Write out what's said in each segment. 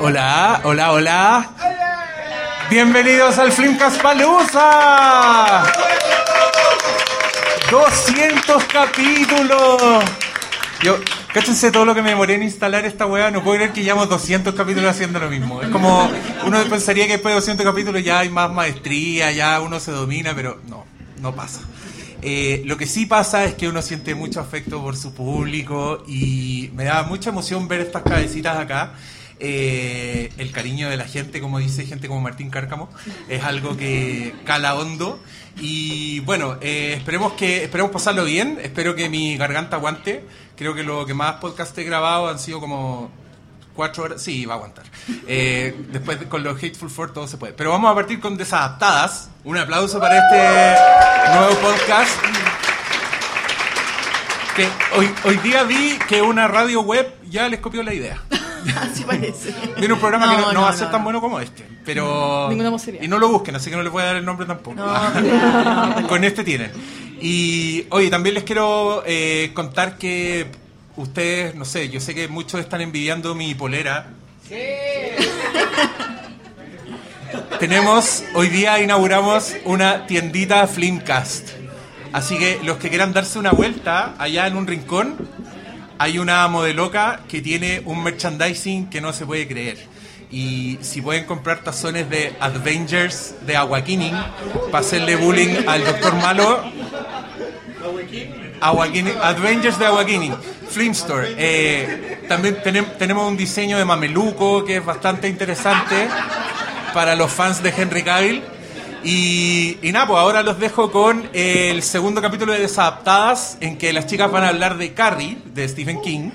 Hola, hola, hola. Bienvenidos al Flimcast Palusa. 200 capítulos. Yo, cáchense todo lo que me demoré en instalar esta weá. No puedo creer que llevamos 200 capítulos haciendo lo mismo. Es como, uno pensaría que después de 200 capítulos ya hay más maestría, ya uno se domina, pero no, no pasa. Eh, lo que sí pasa es que uno siente mucho afecto por su público y me da mucha emoción ver estas cabecitas acá. Eh, el cariño de la gente, como dice gente como Martín Cárcamo, es algo que cala hondo. Y bueno, eh, esperemos que esperemos pasarlo bien. Espero que mi garganta aguante. Creo que lo que más podcast he grabado han sido como cuatro horas. Sí, va a aguantar. Eh, después con los Hateful Four todo se puede. Pero vamos a partir con Desadaptadas. Un aplauso para este nuevo podcast. Que hoy, hoy día vi que una radio web ya les copió la idea. Así parece. Viene un programa que no, No, no va a ser no. tan bueno como este. Pero. Ninguna vocería. Y no lo busquen, así que no les voy a dar el nombre tampoco. No, Con este tienen. Y oye, también les quiero eh, contar que ustedes, no sé, yo sé que muchos están envidiando mi polera. Tenemos, hoy día inauguramos una tiendita Flimcast. Así que los que quieran darse una vuelta allá en un rincón, hay una modeloca que tiene un merchandising que no se puede creer. Y si pueden comprar tazones de Avengers de Awakening para hacerle bullying al Doctor Malo, Awakening- Avengers de Awakening, Flim Store. Eh, también tenem- tenemos un diseño de mameluco que es bastante interesante para los fans de Henry Cavill. Y, y nada, pues ahora los dejo con el segundo capítulo de Desadaptadas, en que las chicas van a hablar de Carrie, de Stephen King,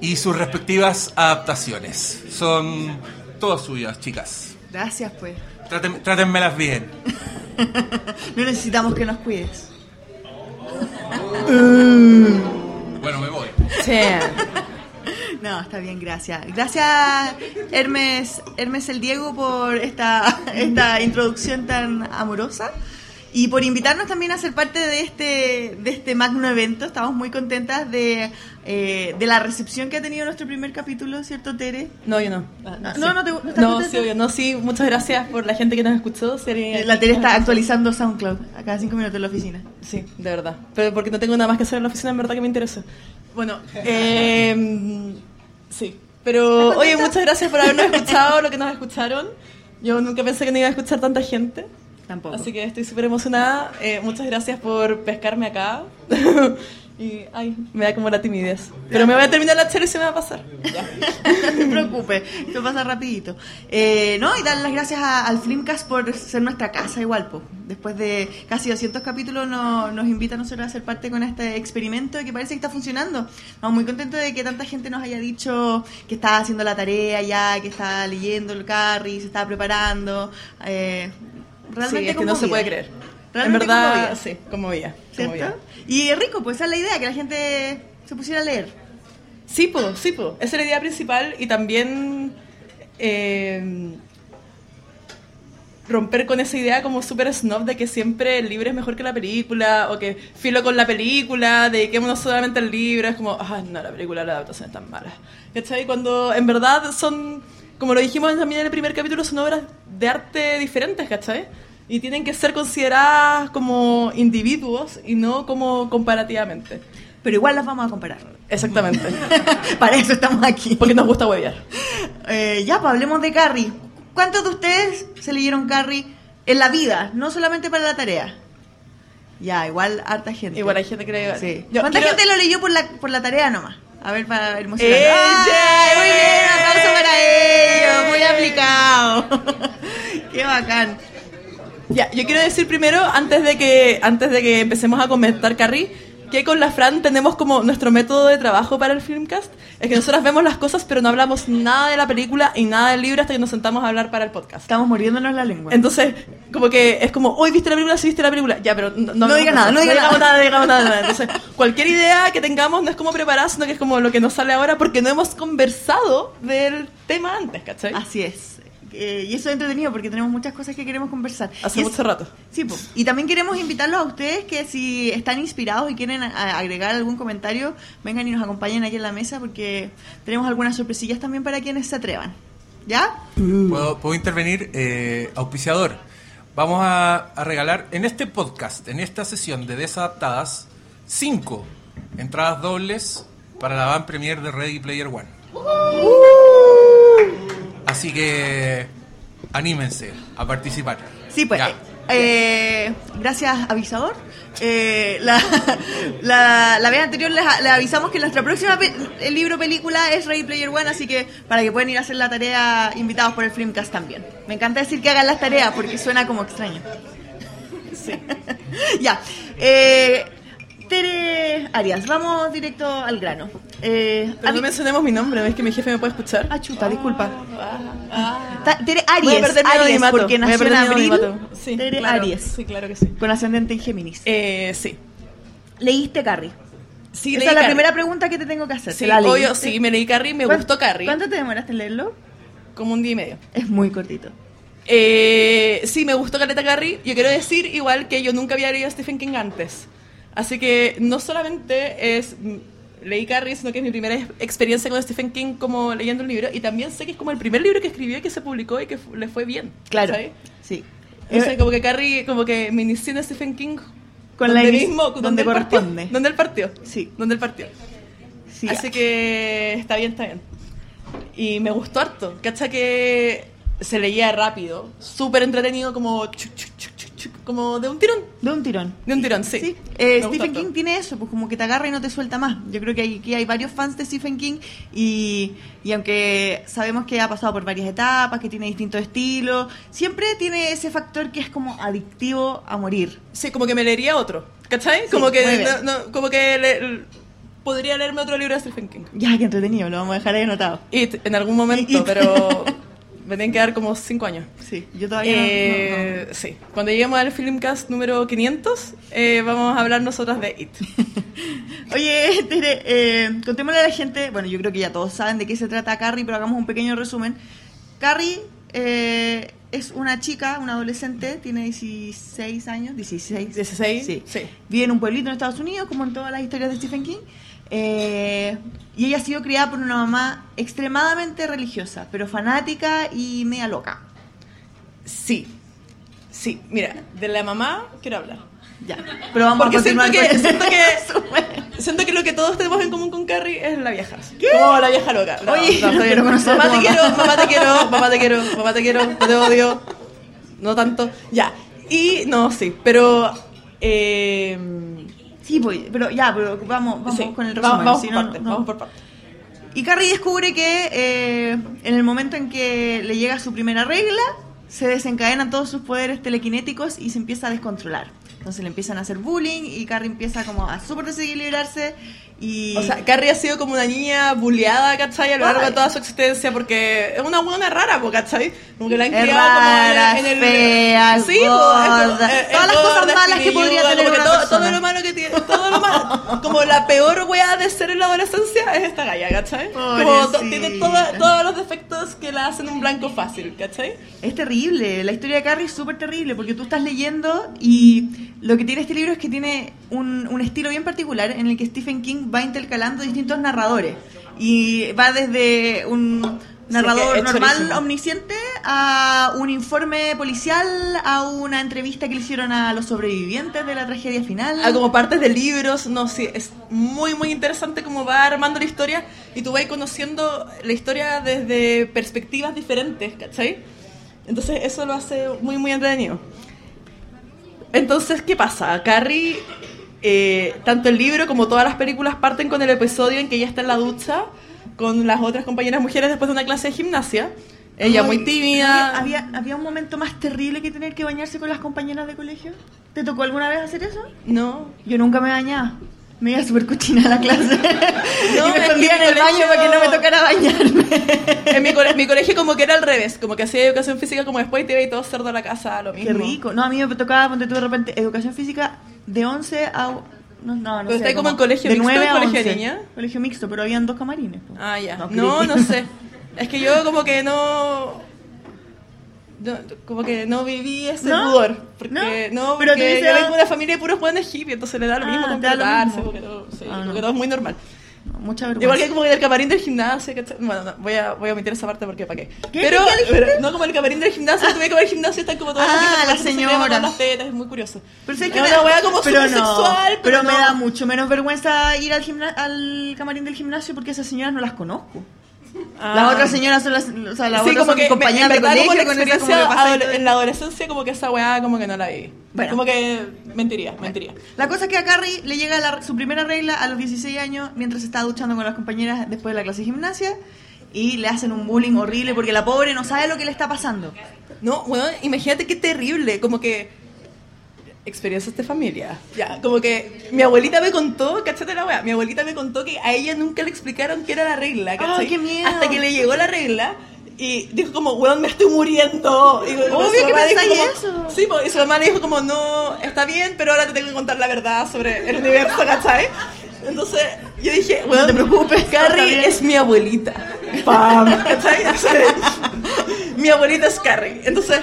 y sus respectivas adaptaciones. Son todas suyas, chicas. Gracias, pues. Traten, trátenmelas bien. No necesitamos que nos cuides. Bueno, me voy. Sí. No, está bien, gracias. Gracias, Hermes, Hermes el Diego, por esta, esta introducción tan amorosa y por invitarnos también a ser parte de este, de este magno evento. Estamos muy contentas de, eh, de la recepción que ha tenido nuestro primer capítulo, ¿cierto, Tere? No, yo no. No, sí. no te- no No, sí, obvio. No, sí, muchas gracias por la gente que nos escuchó. Alguien- Eh, La Tere está actualizando SoundCloud a cada cinco minutos en la oficina. Sí, de verdad. Pero porque no tengo nada más que hacer en la oficina, en verdad que me interesa. Bueno, eh, sí. Pero, oye, muchas gracias por habernos escuchado, lo que nos escucharon. Yo nunca pensé que no iba a escuchar tanta gente. Tampoco. Así que estoy súper emocionada. Eh, muchas gracias por pescarme acá. y, ay, me da como la timidez. Pero me voy a terminar la chela y se me va a pasar. no te preocupes, esto pasa rapidito. Eh, no, y dar las gracias a- al Flimcast por ser nuestra casa igual, po. Después de casi 200 capítulos no- nos invita a nosotros a ser parte con este experimento que parece que está funcionando. Estamos muy contentos de que tanta gente nos haya dicho que está haciendo la tarea ya, que está leyendo el carry, se está preparando. Eh, realmente sí, es que no se puede creer. En Realmente verdad, conmovida. sí, como veía. ¿Cierto? Y es rico, pues esa es la idea, que la gente se pusiera a leer. Sí, po, sí. Esa es la idea principal y también eh, romper con esa idea como súper snob de que siempre el libro es mejor que la película o que filo con la película, dediquémonos solamente al libro. Es como, ah, no, la película, la adaptación es tan mala. ¿Cachai? Cuando en verdad son, como lo dijimos también en el primer capítulo, son obras de arte diferentes, ¿cachai? Y tienen que ser consideradas como individuos y no como comparativamente. Pero igual las vamos a comparar. Exactamente. Para eso estamos aquí. Porque nos gusta huevear. Eh, ya, pues hablemos de Carrie. ¿Cuántos de ustedes se leyeron Carrie en la vida? No solamente para la tarea. Ya, igual harta gente. Igual hay gente que le Sí. ¿Cuánta quiero- gente lo leyó por la, por la tarea nomás? A ver, para emocionar. ¡Ella! ¡Ay, Muy bien, un aplauso para ellos. Muy aplicado. Qué bacán. Ya, yo quiero decir primero, antes de que, antes de que empecemos a comentar Carrie, que con la Fran tenemos como nuestro método de trabajo para el Filmcast. Es que nosotras vemos las cosas, pero no hablamos nada de la película y nada del libro hasta que nos sentamos a hablar para el podcast. Estamos muriéndonos la lengua. Entonces, como que es como, hoy viste la película, sí viste la película. Ya, pero no, No diga hablamos nada, no diga nada. nada, no digamos nada, nada. Entonces, cualquier idea que tengamos no es como preparar, sino que es como lo que nos sale ahora porque no hemos conversado del tema antes, ¿cachai? Así es. Eh, y eso es entretenido porque tenemos muchas cosas que queremos conversar. Hace Y es- mucho rato. Sí, po. y también queremos invitarlos a ustedes que si están inspirados y quieren a- agregar algún comentario, vengan y nos acompañen aquí en la mesa porque tenemos algunas sorpresillas también para quienes se atrevan. ¿Ya? ¿Puedo, puedo intervenir? Eh, auspiciador. Vamos a, a regalar en este podcast, en esta sesión de Desadaptadas, cinco entradas dobles para la van premier de Ready Player One. Así que anímense a participar. Sí, pues. Ya. eh, gracias, avisador. Eh, la, la, la vez anterior les, les avisamos que nuestra próxima pe- el libro película es Ready Player One, así que para que puedan ir a hacer la tarea invitados por el Filmcast también. Me encanta decir que hagan las tareas porque suena como extraño. Sí. ya. Eh, Tere Arias, vamos directo al grano. Eh, Pero no mencionemos mi nombre, ves que mi jefe me puede escuchar. Ah, chuta, disculpa. Ah, Ta- Tere Voy a Aries, Aries porque voy a nació en abril. Sí, Tere claro, Aries, Sí, claro que sí. con ascendente en Géminis. Eh, sí. ¿Leíste Carrie? Sí, Esa leí es la Carrie. primera pregunta que te tengo que hacer. Sí, sí, me leí Carrie, me ¿Cuán- gustó Carrie. ¿Cuánto te demoraste en leerlo? Como un día y medio. Es muy cortito. Eh, sí, me gustó Caleta Carrie. Yo quiero decir igual que yo nunca había leído a Stephen King antes. Así que no solamente es mm, leí Carrie, sino que es mi primera ex- experiencia con Stephen King como leyendo un libro. Y también sé que es como el primer libro que escribió y que se publicó y que le fue bien. Claro. ¿sabes? Sí. O sea, Eh, como que Carrie, como que me inicié en Stephen King Con donde la mismo, donde partió, corresponde. donde él partió. Sí. Donde él partió. sí. Así que está bien, está bien. Y me gustó harto. ¿Cacha que se leía rápido? Súper entretenido, como chuc, como de un tirón. De un tirón. De un tirón, sí. Sí. Eh, Stephen. King tiene eso, pues como que te agarra y no te suelta más. Yo creo que hay- aquí hay varios fans de Stephen King y, y aunque sabemos que ha pasado por varias etapas, que tiene distintos estilos, siempre tiene ese factor que es como adictivo a morir. Sí, como que me leería otro. ¿Cachai? como que, bien. no- no, como que le- podría leerme otro libro de Stephen King. Ya, que entretenido, lo vamos a dejar ahí anotado. It, en algún momento, It. pero me tienen que dar como cinco años. Sí, yo todavía no- no- Eh, Sí, cuando lleguemos al Filmcast número 500, eh, vamos a hablar nosotras de It. Oye, Tere, eh, contémosle a la gente, bueno, yo creo que ya todos saben de qué se trata Carrie, pero hagamos un pequeño resumen. Carrie eh, es una chica, una adolescente, tiene 16 años, 16. 16, Sí. sí. Vive en un pueblito en Estados Unidos, como en todas las historias de Stephen King. Eh, y ella ha sido criada por una mamá extremadamente religiosa, pero fanática y media loca. Sí, sí, mira, de la mamá quiero hablar. Ya. Pero vamos Porque a siento continuar que, con siento, que, siento que lo que todos tenemos en común con Carrie es la vieja. Como la vieja loca. No, Oye, no, no mamá te mamá. quiero, mamá te quiero, mamá te quiero, mamá te quiero, no te odio. No tanto. Ya. Y no, sí, pero... Eh, Sí, pues, pero ya, pero vamos, vamos sí, con el resumen. Vamos, si por no, partes, no- vamos por. Y Carrie descubre que eh, en el momento en que le llega su primera regla, se desencadenan todos sus poderes telequinéticos y se empieza a descontrolar. Entonces le empiezan a hacer bullying y Carrie empieza como a súper desequilibrarse y... O sea, Carrie ha sido como una niña bulleada, ¿cachai? A lo largo de toda su existencia, porque es una buena rara, ¿cachai? Como que la han Es criado rara, como en el... fea, sí, po, es gorda, es- es todas las cosas gorda, malas que podría tener como que una todo, todo lo malo que tiene, todo lo malo, como la peor wea de ser en la adolescencia es esta galla, ¿cachai? Como tiene toda- todos los defectos que la hacen un blanco fácil, ¿cachai? Es terrible, la historia de Carrie es súper terrible porque tú estás leyendo y lo que tiene este libro es que tiene un, un estilo bien particular en el que Stephen King va intercalando distintos narradores y va desde un narrador es normal, chorísimo. omnisciente, a un informe policial, a una entrevista que le hicieron a los sobrevivientes de la tragedia final. a como partes de libros, no sé, es muy muy interesante cómo va armando la historia y tú vas conociendo la historia desde perspectivas diferentes, ¿cachai? Entonces eso lo hace muy muy entretenido. Entonces, ¿qué pasa? Carrie, eh, tanto el libro como todas las películas parten con el episodio en que ella está en la ducha con las otras compañeras mujeres después de una clase de gimnasia. Ella Ay, muy tímida. Había, había, había un momento más terrible que tener que bañarse con las compañeras de colegio. ¿Te tocó alguna vez hacer eso? No, Yo nunca me bañaba. Me iba súper cochina a la clase. No, y me es escondía en el baño para que no me tocara bañarme. En mi, cole- mi colegio como que era al revés, como que hacía educación física como después y te iba y todo cerdo a la casa, lo mismo. Qué rico. No, a mí me tocaba, ponte tú de repente, educación física de 11 a... No, no, no sé, está ahí como en colegio de mixto, 9 a colegio de 11. niña. Colegio mixto, pero habían dos camarines. Ah, ya. No, No, sé. Es que yo como que no... no, como que no viví ese ¿No? pudor. Porque, ¿No? no, Pero porque te hubiese yo vengo de una familia de puros jóvenes hippies, entonces le da lo mismo Ah, completarse, porque, sí, Ah, porque todo es muy normal. No, mucha vergüenza. Igual que como el camarín del gimnasio, ¿cachai? Bueno, no, voy a, voy a omitir esa parte porque ¿para qué? ¿Qué? Pero, pero no como el camarín del gimnasio, tuve que ver el gimnasio están como todas Ah, viejas la porque se las tetas, es muy curioso. Pero, sé Es una wea como pero no, sexual, pero me no. da mucho menos vergüenza ir al, al camarín del gimnasio porque esas señoras no las conozco. Ah. Las otras señoras son las, o sea, las sí, otras como son que compañeras me- de en verdad, colegio como la como experiencia adole- todo. en la adolescencia como que esa weá como que no la vi. Bueno. Como que mentiría, mentiría. La cosa es que a Carrie le llega la- su primera regla a los 16 años mientras está duchando con las compañeras después de la clase de gimnasia y le hacen un bullying horrible porque la pobre no sabe lo que le está pasando. No, bueno, imagínate qué terrible, como que experiencias de familia. Ya, como que mi abuelita me contó, cachate la weá, mi abuelita me contó que a ella nunca le explicaron qué era la regla, ¿cachai? Ay, qué miedo. Hasta que le llegó la regla y dijo como, weón, me estoy muriendo. Y Obvio que pensáis eso. Sí, y su mamá le dijo como, no, está bien, pero ahora te tengo que contar la verdad sobre el universo, ¿cachai? Entonces yo dije, weón, te preocupes, Carrie es mi abuelita. Pam, ¿cachai? Mi abuelita es Carrie. Entonces,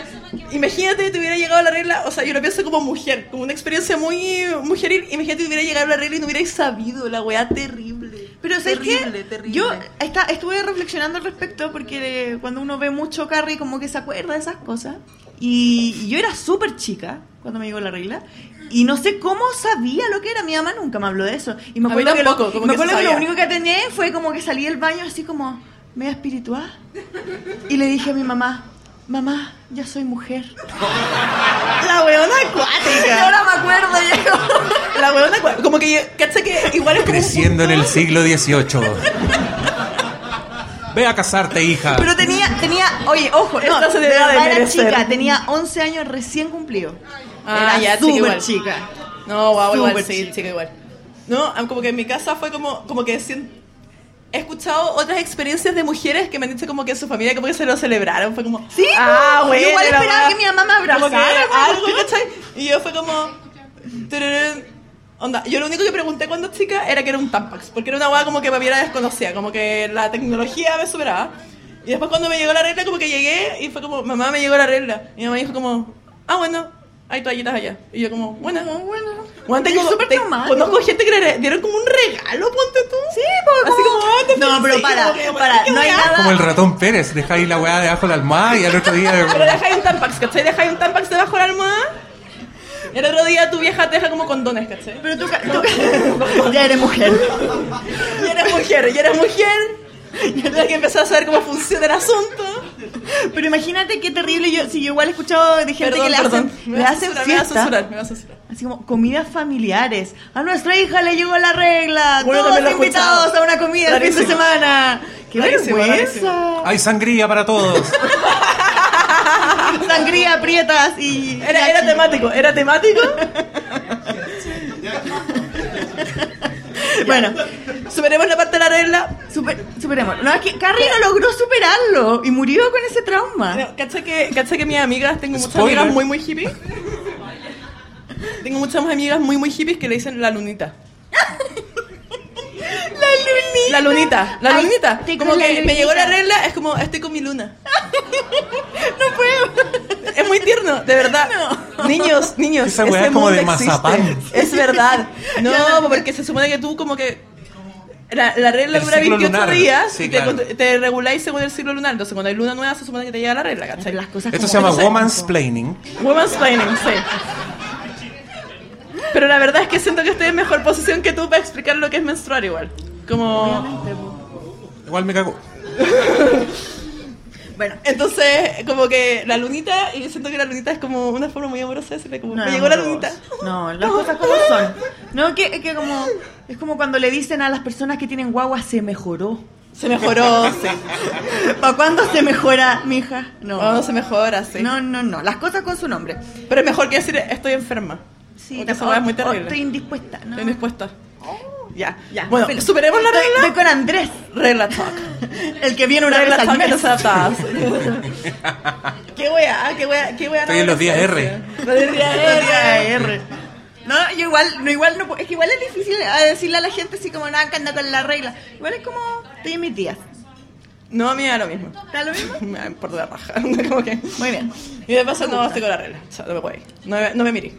imagínate te hubiera llegado la regla, o sea, yo lo pienso como mujer, como una experiencia muy mujeril. Imagínate te hubiera llegado la regla y no hubierais sabido la weá terrible. Pero ¿sabes terrible, qué? terrible. Yo está, estuve reflexionando al respecto porque cuando uno ve mucho Carrie como que se acuerda de esas cosas. Y, y yo era súper chica cuando me llegó la regla. Y no sé cómo sabía lo que era. Mi mamá nunca me habló de eso. Y me A mí acuerdo, que, tampoco, lo, como me que acuerdo que lo único que atendí fue como que salí del baño así como media espiritual. Y le dije a mi mamá, mamá, ya soy mujer. la weona acuática. Y ahora me acuerdo. y es como- La weona acuática. Como que, yo- ¿cachai? Que igual es como. Creciendo en el siglo XVIII. Ve a casarte, hija. Pero tenía, tenía, oye, ojo, no, Esta se de debe de verdad era chica, tenía 11 años recién cumplido. Ah, era ya, súper chica. No, guau, igual, sí, chica. chica igual. No, ah, como que en mi casa fue como, como que sien- he escuchado otras experiencias de mujeres que me han dicho como que en su familia como que se lo celebraron. Fue como, Sí, ah, po. bueno. Igual esperaba que mi mamá me abrazara. algo. ¿cachai? Y yo fue como, onda, yo lo único que pregunté cuando chica era que era un Tampax, porque era una weá como que para mí era desconocida, como que la tecnología me superaba. Y después cuando me llegó la regla, como que llegué y fue como, mamá, me llegó la regla. Y mi mamá dijo como, ah, bueno, hay toallitas allá. Y yo como, bueno, bueno. bueno, tengo, te- conozco gente que le dieron como un regalo, ponte tú. Sí, pues, Así como, ah, te No, pero para, como para, ¿qué no hay nada. Como el ratón Pérez, dejáis la weá debajo de la almohada y al otro día. Pero dejáis un Tampax, ¿cachai? Dejáis un Tampax debajo de la almohada. Y el otro día tu vieja te deja como condones, ¿cachai? Pero tú, tú ya eres mujer. Y eres mujer, y eres mujer. Y tienes que empezar a saber cómo funciona el asunto. Pero imagínate qué terrible. Yo, si yo igual he escuchado de gente Perdón, que le perdón. hacen, Me le hacen censurar, me va a fiesta. censurar, me va a censurar. Así como comidas familiares. A nuestra hija le llegó la regla. Bueno, Todos invitados escuchado. a una comida el fin de semana. ¡Qué Clarísimo, vergüenza! Hay sangría para todos. Sangría, prietas y. Era, era temático, era temático. Bueno, Superemos la parte de la regla. super, superemos. No, es que Carrie no logró superarlo y murió con ese trauma. No, ¿Cacha que, cacha que mis amigas, tengo muchas Spoiler. amigas muy, muy hippies? Tengo muchas amigas muy, muy hippies que le dicen la lunita. La lunita. La lunita, la Ay, lunita. Como la que me llegó la lunita. regla, es como, estoy con mi luna. No puedo. Es muy tierno, de verdad. Niños, niños. Esa weá ese es como de mazapán. Es verdad. No, porque se supone que tú como que... La, la regla dura ciclo 28 lunar. días Sí, y te, claro. te reguláis según el ciclo lunar. Entonces cuando hay luna nueva se supone que te llega la regla, ¿cachai? Las cosas Esto como- se llama woman's planning. Woman's planning, sí. Pero la verdad es que siento que estoy en mejor posición que tú para explicar lo que es menstruar igual. Como... Igual me cago. Bueno, Entonces, como que la lunita, y siento que la lunita es como una forma muy amorosa de decirle como, no, me llegó la lunita. No, las cosas como son. No, que, que como. Es como cuando le dicen a las personas que tienen guagua, se mejoró. Se mejoró, sí. ¿Para cuándo se mejora, mija? No. No, se mejora, sí. No, no, no. Las cosas con su nombre. Pero es mejor que decir estoy enferma. Sí, Porque esa o- es muy o terrible. Estoy indispuesta. No. Estoy indispuesta. Ya, ya. Bueno, Filo. superemos la regla. Estoy con Andrés, Regla talk. el que viene una Regla vez al talk mes. adaptadas. qué weá, qué weá, qué weá. Estoy en los días R. Los días R. R. No, yo igual, no igual no, es que igual es difícil a decirle a la gente así como nada que anda con la regla. Igual es como estoy en mis días. No, a mí me da lo mismo. ¿Está lo mismo? Me da por la raja. Como que... Muy bien. Y de paso no estoy con la regla. O sea, no me voy. No me, no me miré.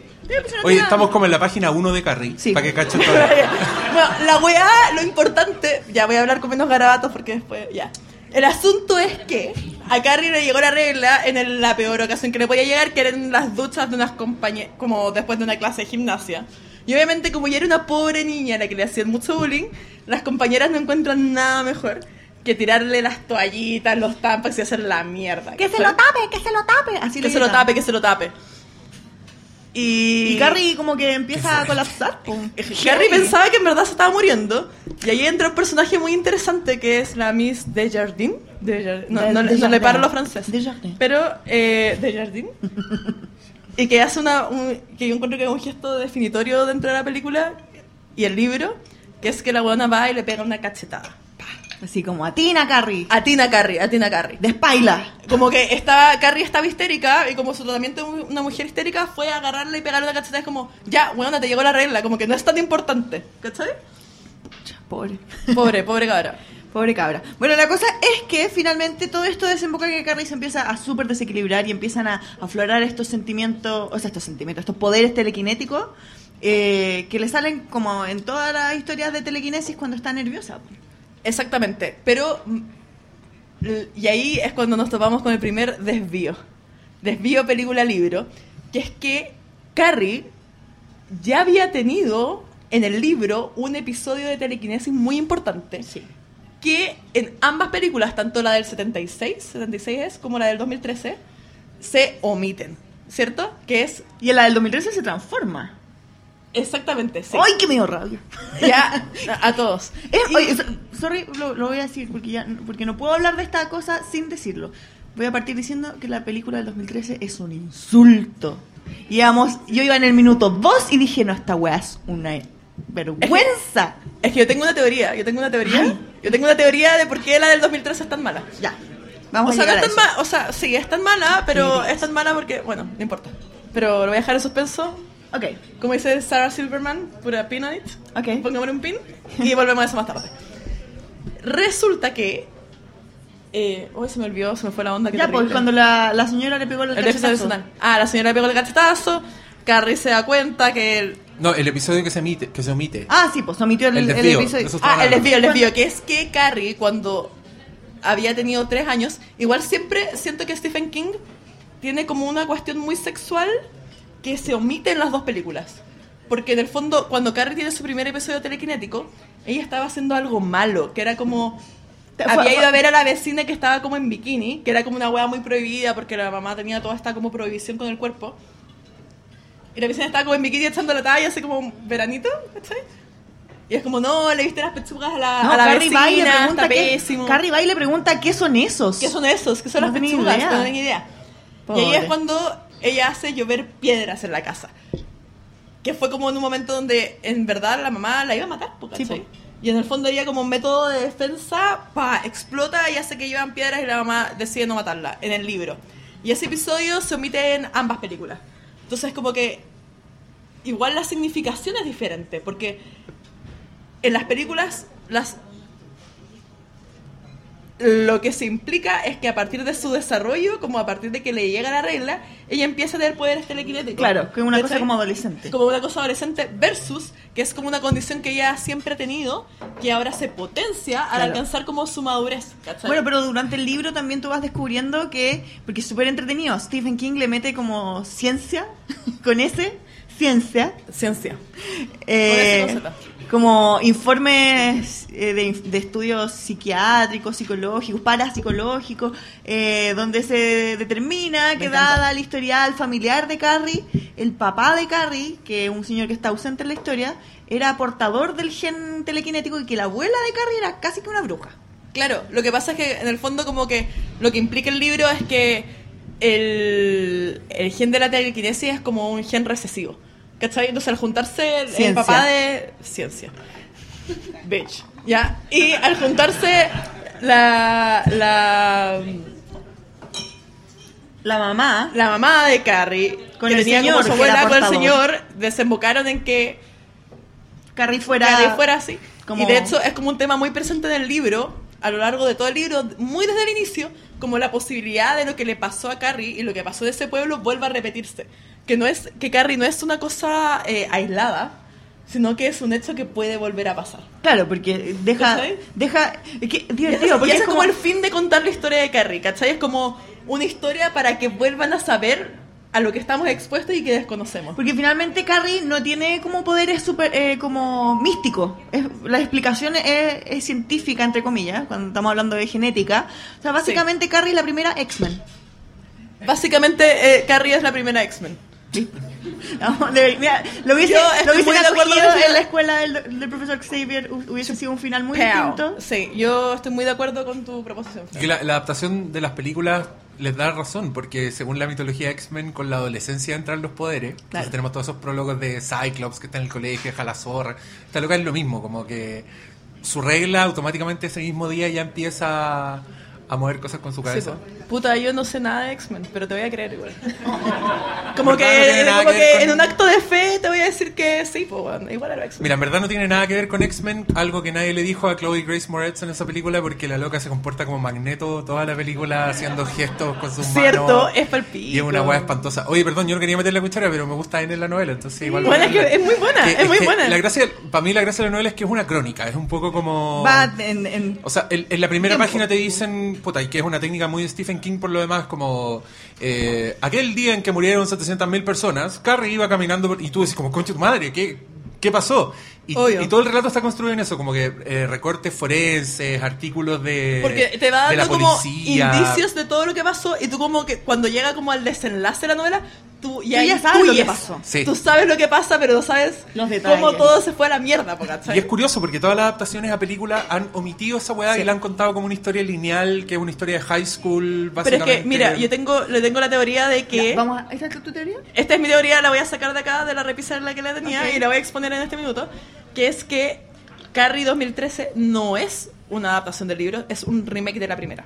Oye, estamos como en la página 1 de Carrie. Sí. Para que cachen todo. bueno, la weá, lo importante, ya voy a hablar con menos garabatos porque después, ya. El asunto es que a Carrie le llegó la regla en el- la peor ocasión que le podía llegar, que eran las duchas de unas compañeras, como después de una clase de gimnasia. Y obviamente, como ya era una pobre niña a la que le hacían mucho bullying, las compañeras no encuentran nada mejor que tirarle las toallitas, los tampax y hacer la mierda. Que se lo tape, que se lo tape. Así Que le se lo tape, que se lo tape. Y, Y Carrie como que empieza a colapsar. Harry pensaba que en verdad se estaba muriendo. Y ahí entra un personaje muy interesante que es la Miss Desjardins. Desjardins. No, De- no, le- no le paro los franceses. Desjardins. Pero, eh, Desjardins. y que hace una. un- que yo encuentro que es un gesto definitorio dentro de la película y el libro. Que es que la buena va y le pega una cachetada. Así como a Tina Carrie. A Tina Carrie, a Tina Carrie. Despaila. Como que estaba, Carrie estaba histérica y como su tratamiento de una mujer histérica fue agarrarle y pegarle una cachetada. Es como, ya, bueno, te llegó la regla, como que no es tan importante. ¿Cachai? Pobre. Pobre, pobre cabra. Pobre cabra. Bueno, la cosa es que finalmente todo esto desemboca en que Carrie se empieza a súper desequilibrar y empiezan a aflorar estos sentimientos, o sea, estos sentimientos, estos poderes telequinéticos eh, que le salen como en todas las historias de telequinesis cuando está nerviosa. Exactamente. Pero, mm, y ahí es cuando nos topamos con el primer desvío. Desvío película-libro. Que es que Carrie ya había tenido en el libro un episodio de telequinesis muy importante. Que en ambas películas, tanto la del 76, 76 es, como la del 2013, se omiten. ¿Cierto? Que es Y en la del 2013 se transforma. Exactamente, sí. ¡Ay, que me dio rabia! Ya, a, a todos. Es- Y- oye, so- sorry, lo, lo voy a decir porque, ya, porque no puedo hablar de esta cosa sin decirlo. Voy a partir diciendo que la película del 2013 es un insulto. Íbamos, yo iba en el minuto 2 y dije, no, esta weá es una vergüenza. Es que yo tengo una teoría, yo tengo una teoría. Ay. Yo tengo una teoría de por qué la del 2013 es tan mala. Ya, vamos o sea, a no es tan o sea, sí, es tan mala, pero es tan mala porque, bueno, no importa. Pero lo voy a dejar en suspenso. Ok, Como dice Sarah Silverman, pura pin on it. ok. Pongámosle un pin y volvemos a eso más tarde. Resulta que... Eh, hoy se me olvidó, se me fue la onda. Ya, pues cuando la, la señora le pegó el El episodio cachetazo. personal. Ah, la señora le pegó el cachetazo, Carrie se da cuenta que... el- No, el episodio que se emite. Que se omite. Ah, sí, pues omitió el, El el desvío, episodio. eso Ah, el desvío, el desvío, que es que Carrie, cuando había tenido tres años, igual siempre siento que Stephen King tiene como una cuestión muy sexual que se omite en las dos películas. Porque en el fondo, cuando Carrie tiene su primer episodio telequinético, ella estaba haciendo algo malo, que era como... Había ido a ver a la vecina que estaba como en bikini, que era como una wea muy prohibida porque la mamá tenía toda esta como prohibición con el cuerpo. Y la vecina estaba como en bikini echando la talla, así como veranito, ¿cachai? Y es como, no, le viste las pechugas a la, No, a la Carrie va y le vecina, pregunta está qué, pésimo. Carrie va y le pregunta qué son esos. ¿Qué son esos? ¿Qué son No las pechugas? idea. No tenía idea. Y Pobre. ahí es cuando ella hace llover piedras en la casa. Que fue como en un momento donde en verdad la mamá la iba a matar, po, ¿cachai? Sí. Y en el fondo ella como método de defensa, pa, explota y hace que llevan piedras y la mamá decide no matarla en el libro. Y ese episodio se omite en ambas películas. Entonces como que igual la significación es diferente, porque en las películas las lo que se implica es que a partir de su desarrollo, como a partir de que le llega la regla, ella empieza a tener poderes telequinéticos. Claro, que es una cosa como adolescente. Como una cosa adolescente versus, que es como una condición que ella siempre ha tenido, que ahora se potencia al Claro. alcanzar como su madurez. ¿cachai? Bueno, pero durante el libro también tú vas descubriendo que, porque es súper entretenido, Stephen King le mete como ciencia, con ese, ciencia, Ciencia. eh, Con ese. Como informes eh, de, de estudios psiquiátricos, psicológicos, parapsicológicos, eh, donde se determina que dada el historial familiar de Carrie, el papá de Carrie, que es un señor que está ausente en la historia, era portador del gen telequinético y que la abuela de Carrie era casi que una bruja. Claro, lo que pasa es que en el fondo como que lo que implica el libro es que el, el gen de la telequinesis es como un gen recesivo. ¿Cachai? Entonces al juntarse el, papá de... Ciencia. Bitch. ¿Ya? Y al juntarse la... la La mamá, la mamá de Carrie, Con que el tenía señor, como su abuela con el señor, desembocaron en que Carrie fuera... Carrie fuera así. como- Y de hecho es como un tema muy presente en el libro, a lo largo de todo el libro, muy desde el inicio, como la posibilidad de lo que le pasó a Carrie y lo que pasó de ese pueblo vuelva a repetirse. Que no es que Carrie no es una cosa eh, aislada, sino que es un hecho que puede volver a pasar. Claro, porque deja. ¿Cachai? deja es que, divertido, y porque es es como el fin de contar la historia de Carrie, ¿cachai? Es como una historia para que vuelvan a saber a lo que estamos expuestos y que desconocemos. Porque finalmente Carrie no tiene como poderes super, eh, como místicos. Es- la explicación es, es científica, entre comillas, cuando estamos hablando de genética. O sea, básicamente Carrie es la primera X-Men. Básicamente, eh, Carrie es la primera X-Men. No, de- mira, lo hubiese, lo eso. en la escuela del, del profesor Xavier, hu- hubiese sido un final muy distinto. Sí, yo estoy muy de acuerdo con tu proposición. Que la, la adaptación de las películas les da razón, porque según la mitología X-Men, con la adolescencia entran los poderes. Entonces tenemos todos esos prólogos de Cyclops que está en el colegio, deja la zorra. Esta loca es lo mismo, como que su regla automáticamente ese mismo día ya empieza a, mover cosas con su cabeza. Puta, yo no sé nada de X-Men, pero te voy a creer igual. Como que, No como que que ver con- en un acto de fe te voy a decir que sí, pues bueno, igual era X-Men. Mira, en verdad no tiene nada que ver con X-Men, algo que nadie le dijo a Chloe Grace Moretz en esa película, porque la loca se comporta como magneto toda la película haciendo gestos con sus Cierto, manos. es palpico. Y es una weá espantosa. Oye, perdón, yo no quería meter la cuchara, pero me gusta N en la novela, entonces igual. Bueno, es que es muy buena, Que- es muy buena. La gracia, para mí la gracia de la novela es que es una crónica, es un poco como... Va en, en- O sea, en, en la primera Tiempo. página te dicen, puta, y que es una técnica muy Stephen King por lo demás, como eh, aquel día en que murieron 700.000 personas, Carrie iba caminando por- y tú dices como, concha tu madre, ¿qué, qué pasó? Y, todo el relato está construido en eso, como que eh, recortes forenses, artículos de, Porque te va dando como indicios de todo lo que pasó y tú como que cuando llega como al desenlace de la novela, tú ya, Tú ya sabes lo que pasó. Sí. Tú sabes lo que pasa, pero no sabes Los detalles. cómo todo se fue a la mierda, ¿cachai? Y es curioso porque todas las adaptaciones a película han omitido esa weá Sí. y la han contado como una historia lineal, que es una historia de high school, Pero básicamente. es que, mira, yo tengo, le tengo la teoría de que... Ya, Vamos a, ¿Esta es tu teoría? Esta es mi teoría, la voy a sacar de acá, de la repisa en la que la tenía, Ok. y la voy a exponer en este minuto, que es que Carrie 2013 no es una adaptación del libro, es un remake de la primera.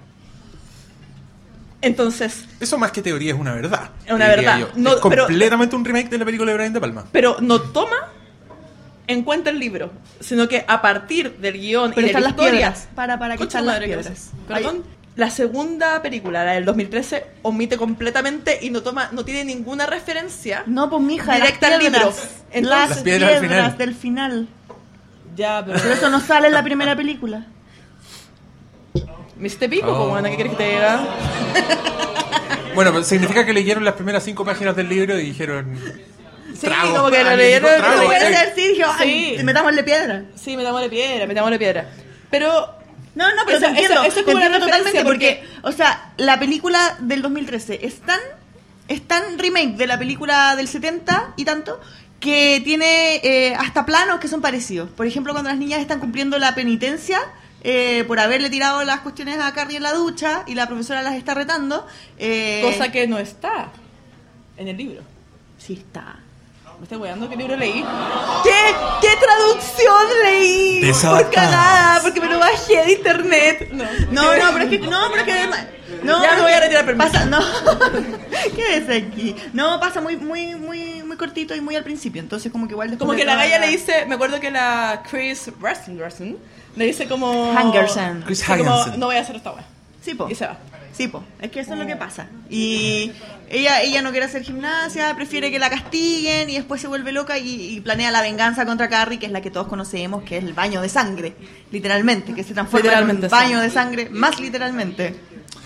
Entonces, Eso más que teoría es una verdad. Es una verdad. No, es pero- completamente un remake de la película de Brian De Palma. pero no toma en cuenta el libro, sino que a partir del guion Pero y de la están las historia... piedras. Para, para que están las madre, ¿qué piedras. Perdón. La segunda película, la del 2013, omite completamente y no toma, no tiene ninguna referencia. No, pues mija, Directa las al libro. piedras. Entonces- las piedras piedras final. del final. Ya, pero... Pero eso no sale en la primera película. ¿Me hiciste pico, Oh. bueno, ¿qué quieres que te diga? Bueno, pero significa que leyeron las primeras cinco páginas del libro y dijeron. Sí, trago. como que lo leyeron, trago. No como puede ser, ay, Sí. metámosle piedra. Sí, metámosle piedra, metámosle piedra. Pero No, no, pero Eso- te entiendo, eso- eso es como una totalmente referencia, porque, o sea, la película del 2013 es tan, es tan remake de la película del 70 y tanto que tiene eh, hasta planos que son parecidos. Por ejemplo, cuando las niñas están cumpliendo la penitencia eh, por haberle tirado las cuestiones a Carrie en la ducha y la profesora las está retando. eh, cosa que no está en el libro. Sí está. ¿Me estoy weando? ¿Qué libro leí? ¿Qué, qué traducción leí? Por cagada, porque me lo bajé de internet. No, No, no, pero es que no, pero es que no, Ya me voy a retirar permiso. Pasa, no. ¿Qué es aquí? No, pasa muy muy muy muy cortito y muy al principio, entonces como que igual después Como que la galla le dice, me acuerdo que la Chris Rasmussen le dice como... Hangerson. Chris como, no voy a hacer esta wea. Sí, po. Y se va. Sí, po. Es que eso es lo que pasa. Y ella ella no quiere hacer gimnasia, prefiere que la castiguen y después se vuelve loca y, y planea la venganza contra Carrie, que es la que todos conocemos, que es el baño de sangre, literalmente, que se transforma Literalmente, en un baño sí. de sangre, más literalmente.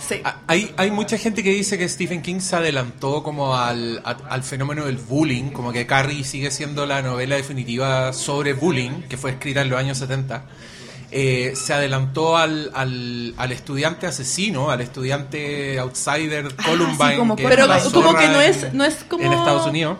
Sí. Ah, Hay, hay mucha gente que dice que Stephen King se adelantó como al, a- al fenómeno del bullying, como que Carrie sigue siendo la novela definitiva sobre bullying, que fue escrita en los años 70. Eh, se adelantó al, al, al estudiante asesino, al estudiante outsider Columbine, sí, como que Pero como que no es, no es como... en Estados Unidos.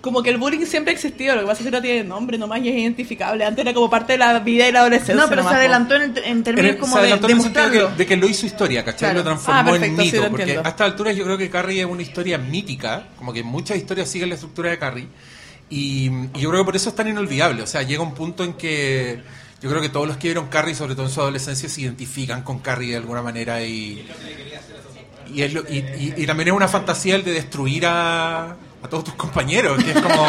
Como que el bullying siempre ha existido, lo que pasa es que no tiene nombre nomás y es identificable. Antes era como parte de la vida y la adolescencia. No, pero nomás, se adelantó en, en términos el- como se de, adelantó de en el sentido que, de que lo hizo historia, ¿cachai? Claro. Lo transformó Ah, perfecto, en sí, mito. lo porque entiendo. a esta altura yo creo que Carrie es una historia mítica, como que muchas historias siguen la estructura de Carrie. Y, y yo creo que por eso es tan inolvidable. O sea, llega un punto en que yo creo que todos los que vieron Carrie, sobre todo en su adolescencia, se identifican con Carrie de alguna manera. Y, y, y- y también es una fantasía el de destruir a, a todos tus compañeros, que es como...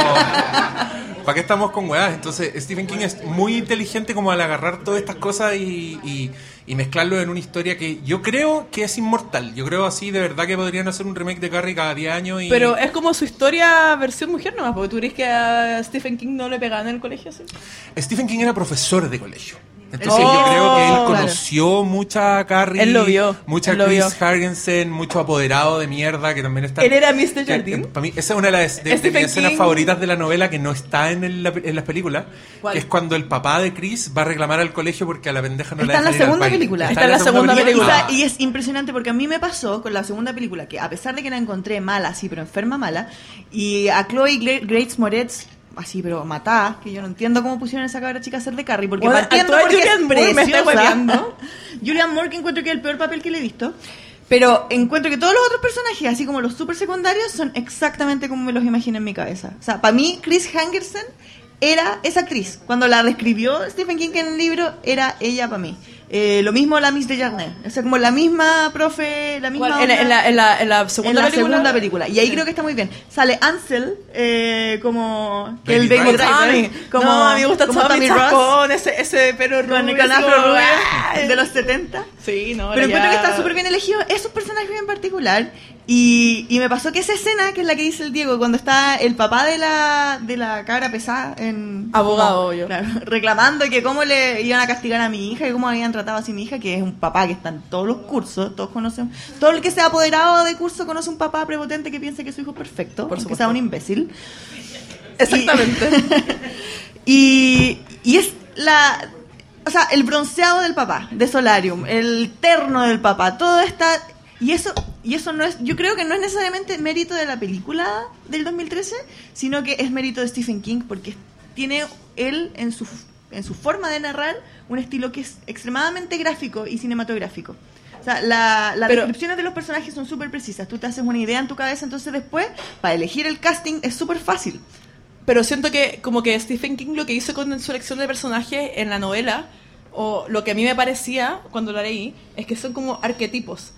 ¿Para qué estamos con weás? Entonces, Stephen King es muy inteligente como al agarrar todas estas cosas y, y, y mezclarlo en una historia que yo creo que es inmortal. Yo creo así, de verdad, que podrían hacer un remake de Carrie cada 10 años y... Pero es como su historia versión mujer nomás, porque tú crees que a Stephen King no le pegaban en el colegio así. Stephen King era profesor de colegio. Entonces Oh, yo creo que él claro. conoció mucha Carrie, Él lo vio, mucha él lo Chris vio. Hargensen, mucho apoderado de mierda que también está. Él era Mr. eh, Para mí, esa es una de las, de- de Stephen mis escenas favoritas de la novela que no está en, el- en las películas, ¿Cuál? que es cuando el papá de Chris va a reclamar al colegio porque a la pendeja no Está la en la segunda película. Está en la segunda película. sea, y es impresionante porque a mí me pasó con la segunda película que a pesar de que la encontré mala, sí, pero enferma mala, y a Chloe Gra- Grace Moretz así, pero matada, que yo no entiendo cómo pusieron esa cabra chica a hacer de Carrie, porque Bueno, partiendo porque Julianne es Moore, me. Julian Moore que encuentro que es el peor papel que le he visto. Pero encuentro que todos los otros personajes, así como los super secundarios, son exactamente como me los imaginé en mi cabeza. O sea, para mí, Chris Hangerson era esa actriz. Cuando la describió Stephen King en el libro, era ella para mí. Eh, lo mismo la Miss de Jarnell. O sea, como la misma profe, la misma. En, onda en la, en, la, en la segunda en la película. segunda película. Y ahí Sí. creo que está muy bien. Sale Ansel eh, como que Baby el Baby. Tommy. Como, no, a mí me gusta como Tommy Tommy Ross. Chacón, ese, ese pelo Con, rubio. con como, rubio, de los 70. Sí, no, Pero encuentro que ya- está súper bien elegido esos personajes en particular. Y, y me pasó que esa escena, que es la que dice el Diego, cuando está el papá de la, de la cabra pesada en... Abogado, obvio. claro, reclamando que cómo le iban a castigar a mi hija y cómo habían tratado así a mi hija, que es un papá que está en todos los cursos, todos conocen... Todo el que sea apoderado de curso conoce un papá prepotente que piensa que su hijo es perfecto, Por que sea un imbécil. Exactamente. Y, y es la. O sea, el bronceado del papá, de Solarium, el terno del papá, todo está. Y eso, y eso no es. Yo creo que no es necesariamente mérito de la película del 2013, sino que es mérito de Stephen King, porque tiene él en su, en su forma de narrar un estilo que es extremadamente gráfico y cinematográfico. O sea, la- las Pero- descripciones de los personajes son súper precisas. Tú te haces una idea en tu cabeza, entonces después, para elegir el casting es súper fácil. Pero siento que como que Stephen King lo que hizo con su elección de personajes en la novela, o lo que a mí me parecía cuando la leí, es que son como arquetipos.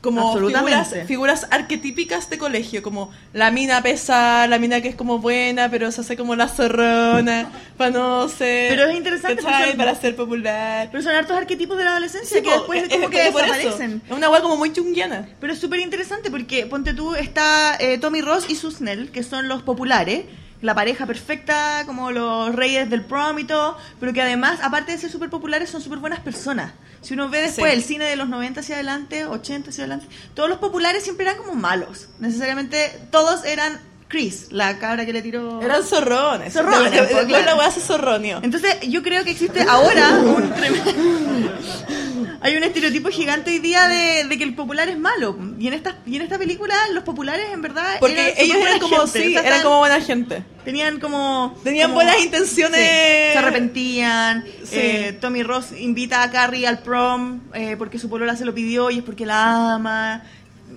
Como figuras, figuras arquetípicas de colegio, como la mina pesa, la mina que es como buena, pero se hace como la zorrona, para no ser... Pero es interesante porque- para ser popular. Pero son hartos arquetipos de la adolescencia Sí, que después es- como es- que es desaparecen. Es una weá como muy junguiana. Pero es súper interesante porque, ponte tú, está eh, Tommy Ross y Susnell, que son los populares, la pareja perfecta, como los reyes del prom y todo, pero que además, aparte de ser súper populares, son súper buenas personas. Si uno ve después Sí. el cine de los 90 hacia adelante, 80 hacia adelante, todos los populares siempre eran como malos. Necesariamente todos eran Chris, la cabra que le tiró... Eran zorrones. Zorrones, Después la weá se zorronio. Entonces, yo creo que existe ahora un tremendo... Hay un estereotipo gigante hoy día de, de que el popular es malo. Y en esta, y en esta película, los populares en verdad. Porque eran ellos eran como, gente, sí, eran como buena gente. Tenían como. Tenían como- buenas intenciones. Sí, se arrepentían. Sí. eh, Tommy Ross invita a Carrie al prom eh, porque su polola se lo pidió y es porque la ama.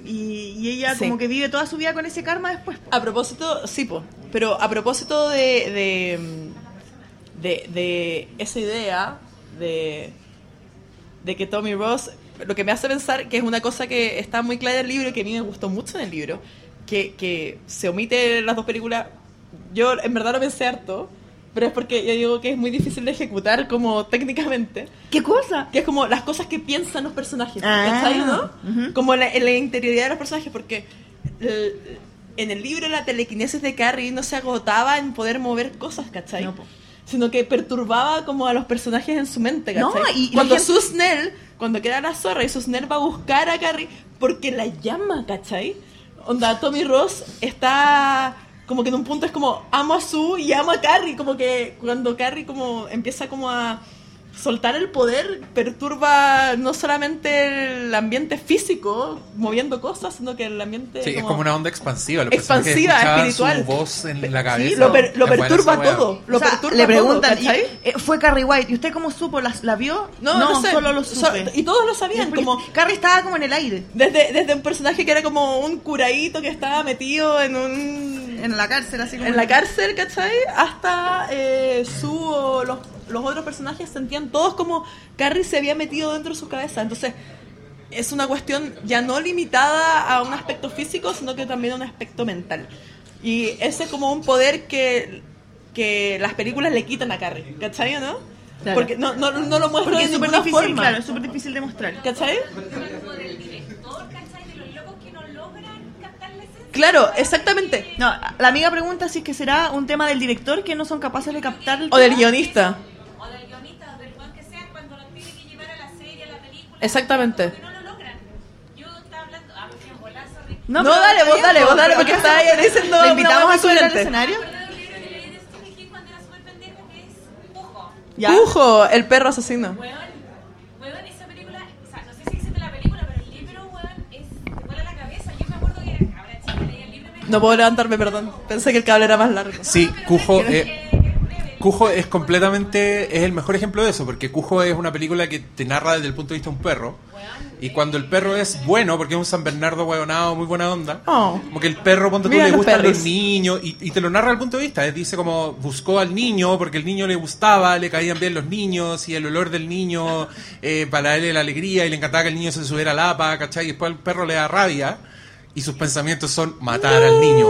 Y, y ella Sí. como que vive toda su vida con ese karma después. po. A propósito, sí, po, pero a propósito de, de, de, de esa idea de, de que Tommy Ross, lo que me hace pensar que es una cosa que está muy clara en el libro y que a mí me gustó mucho en el libro, que, que se omite en las dos películas, yo en verdad lo pensé harto, pero es porque yo digo que es muy difícil de ejecutar como técnicamente. ¿Qué cosa? Que es como las cosas que piensan los personajes, Ah, ¿cachai, no? ujú. Como la, la interioridad de los personajes, porque eh, en el libro la telequinesis de Carrie no se agotaba en poder mover cosas, ¿cachai? No. Sino que perturbaba como a los personajes en su mente, ¿cachai? No, y cuando gente- Susnell, cuando queda la zorra y Susnell va a buscar a Carrie porque la llama, ¿cachai? Onda, Tommy Ross está como que en un punto es como amo a Sue y amo a Carrie, como que cuando Carrie como empieza como a soltar el poder perturba no solamente el ambiente físico moviendo cosas, sino que el ambiente Sí, es como una onda expansiva. Los Expansiva, espiritual. Su voz en la Sí, cabeza. lo, per- lo buena perturba todo, lo O sea, perturba le preguntan, todo, y, eh, fue Carrie White. ¿Y usted cómo supo? ¿La, la vio? No, no, sé. solo lo So- supe. y todos lo sabían, como Carrie estaba como en el aire. desde, desde un personaje que era como un curadito que estaba metido en un En la cárcel, así como. en la cárcel, ¿cachai? Hasta eh, su o los, los otros personajes sentían todos como Carrie se había metido dentro de su cabeza. Entonces, es una cuestión ya no limitada a un aspecto físico, sino que también a un aspecto mental. Y ese es como un poder que que las películas le quitan a Carrie, ¿cachai o no? Claro. Porque no, no, no lo muestran de ninguna difícil, forma. claro, es súper difícil de mostrar. ¿Cachai? del director, ¿cachai? De los locos que no logran captar la esencia. Claro, exactamente. No, la amiga pregunta si es que será un tema del director que no son capaces de captar el O del tema. guionista. O del guionista, o del weón que sea, cuando lo tiene que llevar a la serie, a la película. Exactamente. No lo logran. Yo estaba hablando. Ah, porque. No, dale, está vos dale, vos dale, porque está ahí diciendo Le invitamos a subir al escenario. Me acuerdo de un libro que No puedo levantarme, perdón. Pensé que el cable era más largo. Sí, Cujo, eh. Cujo es completamente, es el mejor ejemplo de eso, porque Cujo es una película que te narra desde el punto de vista de un perro. Y cuando el perro es bueno, porque es un San Bernardo huevonado, muy buena onda, Oh. como que el perro, ponte tú, Mira le los gustan los niños, y, y te lo narra al punto de vista. eh, Dice como, buscó al niño porque el niño le gustaba, le caían bien los niños, y el olor del niño, eh, para él era alegría, y le encantaba que el niño se subiera a la lapa, ¿cachai? Y después al perro le da rabia, y sus pensamientos son matar al niño,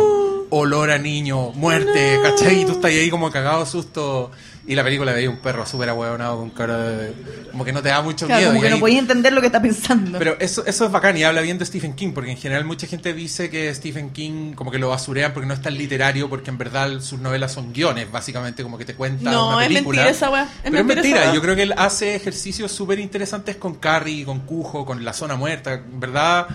olor a niño, muerte, ¿cachai? Y tú estás ahí como cagado susto. Y la película veía un perro súper ahueonado con cara de... Como que no te da mucho Claro, miedo. como y que no ahí- podía entender lo que está pensando. pero eso, eso es bacán y habla bien de Stephen King, porque en general mucha gente dice que Stephen King como que lo basurean porque no es tan literario, porque en verdad sus novelas son guiones, básicamente, como que te cuenta No, una es película. mentira esa weá, es Pero es mentira esa mentira, yo creo que él hace ejercicios súper interesantes con Carrie, con Cujo, con La Zona Muerta, en verdad...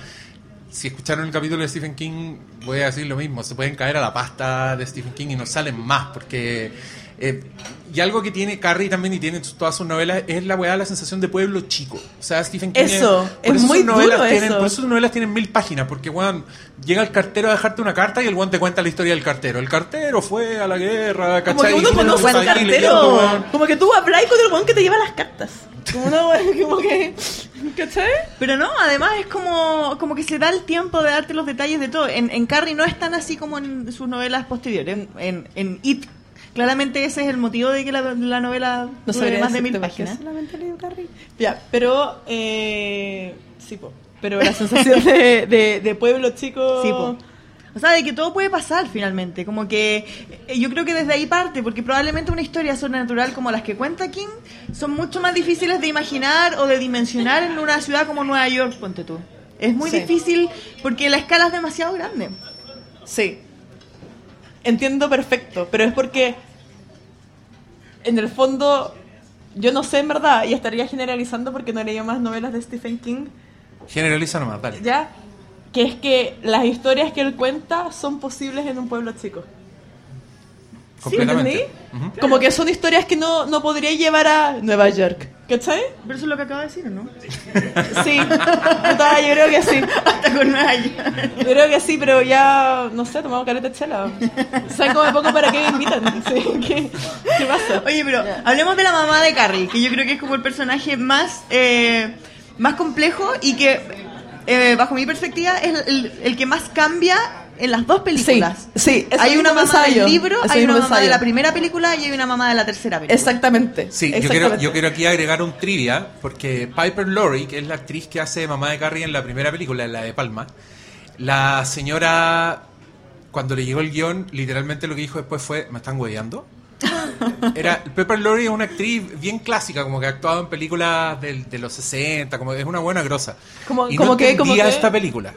Si escucharon el capítulo de Stephen King, voy a decir lo mismo, se pueden caer a la pasta de Stephen King y no salen más, porque... eh, y algo que tiene Carrie también y tiene en todas sus novelas es la weá, la sensación de pueblo chico. O sea, Stephen King... Eso, por es sus muy novelas duro tienen- eso. Por eso sus novelas tienen mil páginas, porque weón, llega el cartero a dejarte una carta y el weón te cuenta la historia del cartero. El cartero fue a la guerra, Como ¿cachai? que uno conoce al leyendo, cartero. Como que tú hablas con el weón que te lleva las cartas. Como una como que. ¿Cachai? Pero no, además es como, como que se da el tiempo de darte los detalles de todo. En, en Carrie no es tan así como en sus novelas posteriores. En, en, en It, claramente ese es el motivo de que la, la novela No dure más de mil páginas. solamente leo Carrie. Ya, pero. Eh, sí, po. Pero la sensación de, de, de pueblo chico. Sí, po. O sea, de que todo puede pasar finalmente. Como que eh, yo creo que desde ahí parte, porque probablemente una historia sobrenatural como las que cuenta King son mucho más difíciles de imaginar o de dimensionar en una ciudad como Nueva York, ponte tú. Es muy Sí. difícil porque la escala es demasiado grande. Sí. Entiendo perfecto, pero es porque en el fondo yo no sé en verdad y estaría generalizando porque no he leído más novelas de Stephen King, Generaliza nomás, dale. ya que es que las historias que él cuenta son posibles en un pueblo chico. ¿Sí, entendí? Como que son historias que no, no podría llevar a Nueva York. ¿Cachai? Pero eso es lo que acaba de decir, ¿o no? Sí. Puta, yo creo que sí. Hasta con. Yo creo que sí, pero ya, no sé, tomamos caleta de chela. ¿Saben cómo me pongo para qué me invitan? Sí, ¿Qué, qué pasa? Oye, pero hablemos de la mamá de Carrie, que yo creo que es como el personaje más, eh, más complejo y que, eh, bajo mi perspectiva, es el, el que más cambia en las dos películas. Sí, hay una mamá del libro, eso hay una mamá de la primera película y hay una mamá de la tercera película. Exactamente. Sí, yo quiero, yo quiero aquí agregar un trivia, porque Piper Laurie, que es la actriz que hace de mamá de Carrie en la primera película, en la de Palma, la señora, cuando le llegó el guion, literalmente lo que dijo después fue, ¿me están hueveando? Era, Piper Laurie es una actriz bien clásica, como que ha actuado en películas del- de los 60, como es una buena grosa. Como- y como no que- como que- esta película.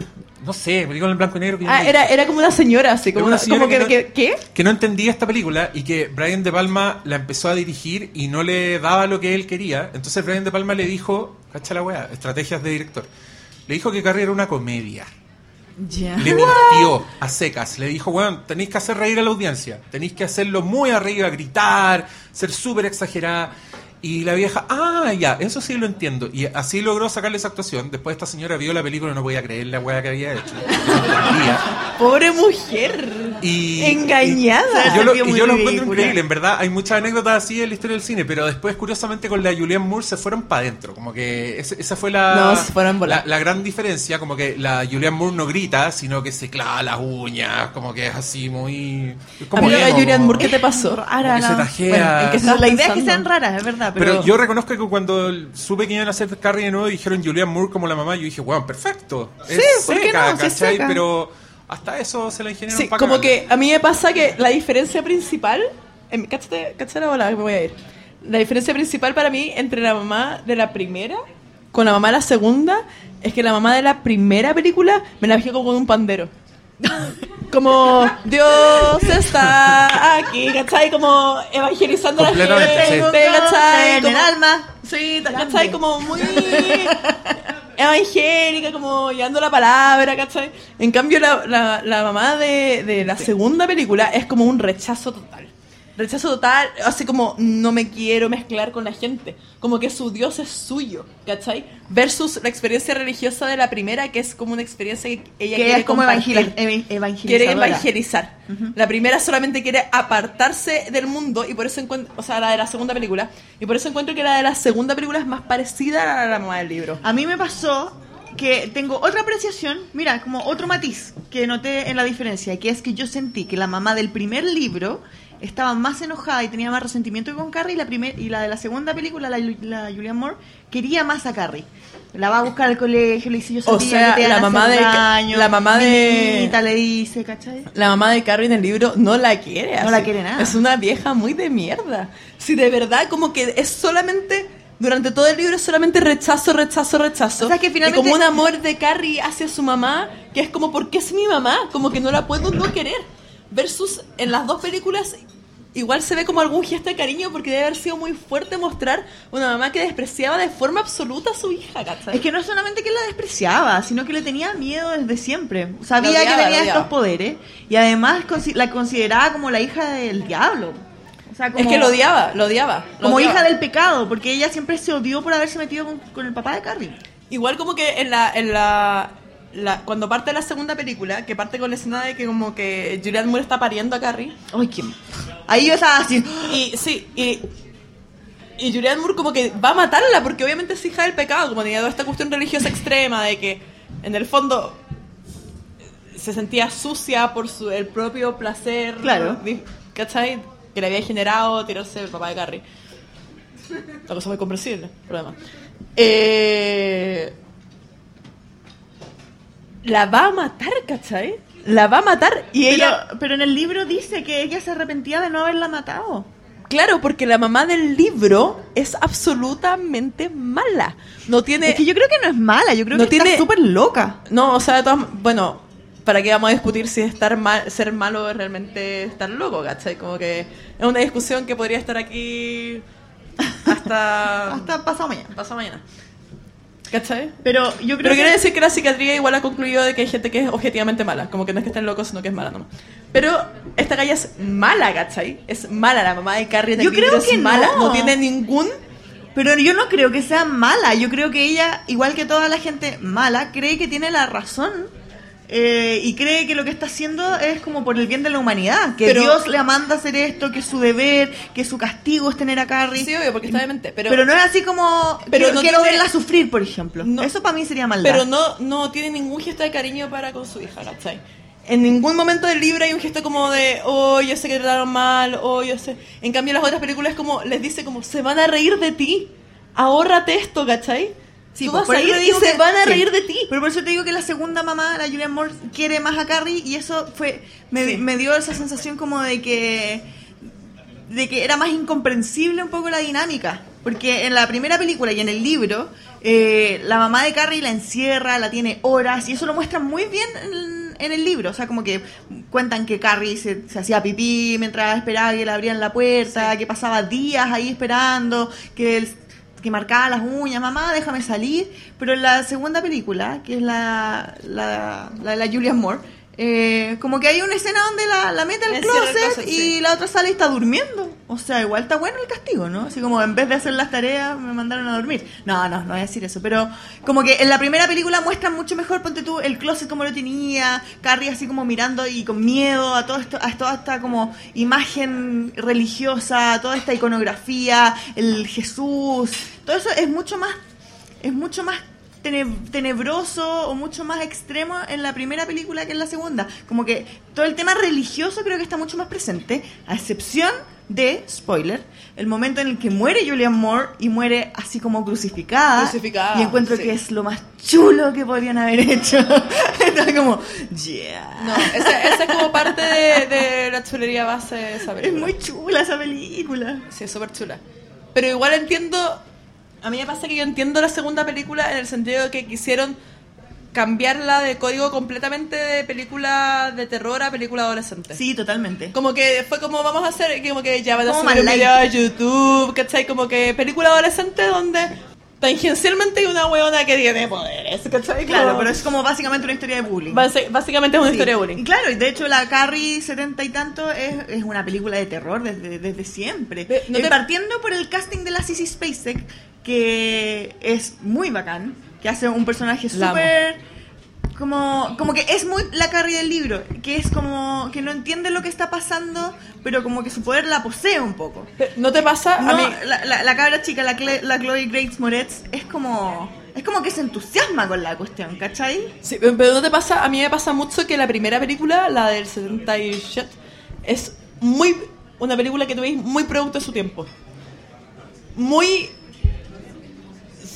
No sé, película en blanco y negro. que Ah, era, era como una señora, así, como, una una, señora como que, que no- que- ¿qué? que no entendía esta película y que Brian De Palma la empezó a dirigir y no le daba lo que él quería. Entonces Brian De Palma le dijo, cacha la wea, estrategias de director. Le dijo que Carrie era una comedia. Ya. Le mintió a secas. Le dijo, bueno, tenéis que hacer reír a la audiencia. Tenéis que hacerlo muy arriba, gritar, ser súper exagerada. Y la vieja, ah, ya, eso sí lo entiendo. Y así logró sacarle esa actuación. Después esta señora vio la película y no podía creer la wea que había hecho. Pobre mujer. Y, Engañada. y yo lo, Sentido y muy yo lo encuentro increíble, en verdad. Hay muchas anécdotas así en la historia del cine, pero después, curiosamente, con la Julianne Moore se fueron para adentro. Como que ese- esa fue la, No, se fueron la, la gran diferencia. Como que la Julianne Moore no grita, sino que se clava las uñas. Como que es así muy. como emo, Julianne Moore, ¿qué te pasó? Rara, que se no. tajea. Bueno, ¿en qué No, estabas la idea es que sean raras, es verdad, pero, Pero yo reconozco que cuando supe que iban a hacer Carrie de nuevo y dijeron Julianne Moore como la mamá, yo dije, wow, perfecto. Es Sí. Sí es ¿cachai? seca. Pero hasta eso se la ingeniaron Sí, para como que a mí me pasa que la diferencia principal en cáchate, cáchate la me voy a ir. La diferencia principal para mí entre la mamá de la primera con la mamá de la segunda es que la mamá de la primera película me la dejé como con un pandero. Como Dios está aquí, ¿cachai? Como evangelizando a la gente, sí. ¿cachai? En el alma. Sí, ¿cachai? Como muy evangélica, como llevando la palabra, ¿cachai? En cambio, la, la, la mamá de, de la segunda película es como un rechazo total. Rechazo total, así como no me quiero mezclar con la gente. Como que su Dios es suyo, ¿cachai? Versus la experiencia religiosa de la primera, que es como una experiencia que ella Que quiere es como compartir evangel- evan- evangelizadora. quiere evangelizar. La primera solamente quiere apartarse del mundo y por eso encuentro, o sea, la de la segunda película, y por eso encuentro que la de la segunda película es más parecida a la mamá del libro. A mí me pasó que tengo otra apreciación, mira, como otro matiz que noté en la diferencia, que es que yo sentí que la mamá del primer libro estaba más enojada y tenía más resentimiento con Carrie y la, primer, y la de la segunda película, la, la Julianne Moore, quería más a Carrie. La va a buscar al colegio, le dice yo O sabía sea, que te la mamá de- daño, la mamá de- le dice, ¿cachai? La mamá de Carrie en el libro no la quiere. No así. la quiere nada. Es una vieja muy de mierda. Si de verdad como que es solamente durante todo el libro es solamente rechazo, rechazo, rechazo. O sea, que Y finalmente- como un amor de Carrie hacia su mamá, que es como porque es mi mamá, como que no la puedo no querer. Versus en las dos películas igual se ve como algún gesto de cariño porque debe haber sido muy fuerte mostrar una mamá que despreciaba de forma absoluta a su hija, ¿cachai? Es que no solamente que la despreciaba, sino que le tenía miedo desde siempre. Sabía odiaba, que tenía estos poderes y además la consideraba como la hija del diablo. O sea, como, es que lo odiaba, lo odiaba. lo como odiaba. hija del pecado, porque ella siempre se odió por haberse metido con, con el papá de Carrie. Igual como que en la, en la, la- cuando parte la segunda película, que parte con la escena de que como que Julianne Moore está pariendo a Carrie. Ay, qué... Ahí yo estaba así. Y sí, y, y Julianne Moore como que va a matarla porque obviamente es hija del pecado, como tenía toda esta cuestión religiosa extrema de que en el fondo se sentía sucia por su, el propio placer, Claro. ¿cachai? Que le había generado tirarse el papá de Carrie. La cosa muy comprensible, problema. Eh, la va a matar, ¿cachai? La va a matar y Pero, ella... pero en el libro dice que ella se arrepentía de no haberla matado. Claro, porque la mamá del libro es absolutamente mala. No tiene... Es que yo creo que no es mala, yo creo No que tiene- está súper loca. No, o sea, de todas... Bueno, ¿para qué vamos a discutir si estar mal, ser malo es realmente estar loco, ¿cachai? Como que es una discusión que podría estar aquí hasta... Hasta pasado mañana. pasado mañana. ¿Cachai? Pero yo creo Pero que... quiere decir que la psiquiatría igual ha concluido de que hay gente que es objetivamente mala. Como que no es que estén locos, sino que es mala nomás. Pero esta galla es mala, ¿cachai? Es mala. La mamá de Carrie en el Yo creo es que mala. no. No tiene ningún... Pero yo no creo que sea mala. Yo creo que ella, igual que toda la gente mala, cree que tiene la razón. Eh, y cree que lo que está haciendo es como por el bien de la humanidad. Que Pero- Dios le manda hacer esto, que es su deber, que su castigo es tener a Carrie. Sí, obvio, porque está demente. Pero, pero, no es así como Pero quiero, no quiero tiene- verla sufrir, por ejemplo. No. Eso para mí sería maldad. pero no, no tiene ningún gesto de cariño para con su hija, ¿cachai? En ningún momento del libro hay un gesto como de, oh, yo sé que te trataron mal, oh, yo sé. En cambio, las otras películas como les dice como, se van a reír de ti, ahórrate esto, ¿cachai? Sí, Tú pues, vas por a te y se van a sí. reír de ti. Pero por eso te digo que la segunda mamá, la Julianne Moore, quiere más a Carrie y eso fue me, Sí. me dio esa sensación como de que de que era más incomprensible un poco la dinámica. Porque en la primera película y en el libro, eh, la mamá de Carrie la encierra, la tiene horas, y eso lo muestran muy bien en, en el libro. O sea, como que cuentan que Carrie se, se hacía pipí mientras esperaba que le abrían la puerta, que pasaba días ahí esperando, que él que marcaba las uñas, mamá, déjame salir. Pero en la segunda película, que es la, la, la de la Julian Moore, eh, como que hay una escena donde la, la mete al closet, closet, y sí. la otra sale y está durmiendo. O sea, igual está bueno el castigo, ¿no? Así como en vez de hacer las tareas me mandaron a dormir. No, no, no voy a decir eso. Pero como que en la primera película muestran mucho mejor, ponte tú, el closet como lo tenía, Carrie así como mirando y con miedo a todo esto, a toda esta como imagen religiosa, toda esta iconografía, el Jesús, todo eso es mucho más, es mucho más tenebroso o mucho más extremo en la primera película que en la segunda. Como que todo el tema religioso creo que está mucho más presente, a excepción de, spoiler, el momento en el que muere Julian Moore y muere así como crucificada. Crucificada, Y encuentro sí. que es lo más chulo que podrían haber hecho. Entonces como, yeah. No, esa, esa es como parte de, de la chulería base de esa Es película. muy chula esa película. Sí, es súper chula. Pero igual entiendo. A mí me pasa que yo entiendo la segunda película en el sentido de que quisieron cambiarla de código completamente de película de terror a película adolescente. Sí, totalmente. Como que fue como vamos a hacer, como que ya van a subir un video a YouTube, ¿cachai? Como que película adolescente donde tangencialmente hay una weona que tiene poderes, ¿cachai? Claro, Como- pero es como básicamente una historia de bullying. basi- básicamente es una Sí. historia de bullying. claro, y de hecho la Carrie 70 y tanto es, es una película de terror desde, desde siempre. Ve, ¿no Y te- Partiendo por el casting de la Sissy Spacek, que es muy bacán, que hace un personaje súper... Como, como que es muy la Carrie del libro, que es como que no entiende lo que está pasando, pero como que su poder la posee un poco. ¿No te pasa? No, a mí, la, la, la cabra chica, la, la Chloe Grace Moretz, es como... Es como que se entusiasma con la cuestión, ¿cachai? Sí, pero ¿no te pasa? A mí me pasa mucho que la primera película, la del 77, es muy una película que tú veis muy producto de su tiempo. Muy...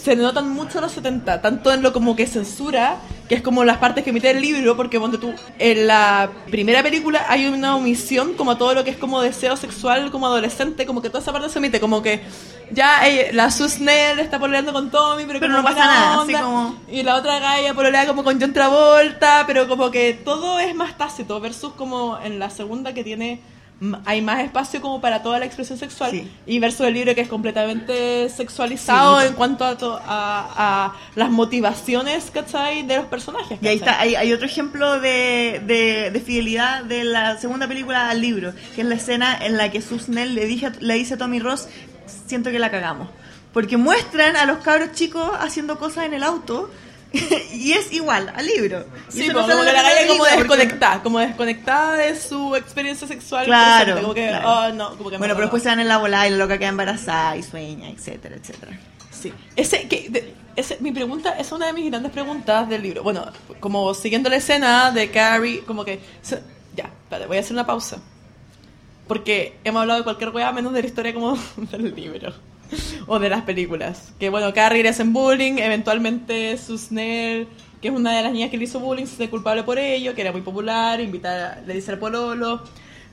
Se notan mucho los 70, tanto en lo como que censura, que es como las partes que emite el libro, porque ponte tú, en la primera película hay una omisión como a todo lo que es como deseo sexual como adolescente, como que toda esa parte se omite, como que ya eh, la Susnell está peleando con Tommy, pero, Pero no pasa nada, así onda. como- Y la otra galla pololea como con John Travolta, pero como que todo es más tácito versus como en la segunda que tiene hay más espacio como para toda la expresión sexual Sí. y versus el libro que es completamente sexualizado Sí. en cuanto a, to- a, a las motivaciones, ¿cachai? De los personajes. Y ahí está, hay, hay otro ejemplo de, de, de fidelidad de la segunda película al libro, que es la escena en la que Susnell le, dije, le dice a Tommy Ross, siento que la cagamos. Porque muestran a los cabros chicos haciendo cosas en el auto y es igual al libro. Y Sí, no sale como que la galla como porque- desconectada, como desconectada de su experiencia sexual. Claro, presente, como que, claro. oh, no, como que Bueno, no, pero después se dan en la bola y la loca queda embarazada y sueña, etcétera, etcétera. Sí. Ese, que, de- ese, mi pregunta es una de mis grandes preguntas del libro. Bueno, como siguiendo la escena de Carrie, como que... se- ya, espérate, voy a hacer una pausa. Porque hemos hablado de cualquier weá menos de la historia como del libro. O de las películas. Que bueno, Carrie le hacen bullying, eventualmente Susnell, que es una de las niñas que le hizo bullying, se hace culpable por ello, que era muy popular, invita, le dice al pololo,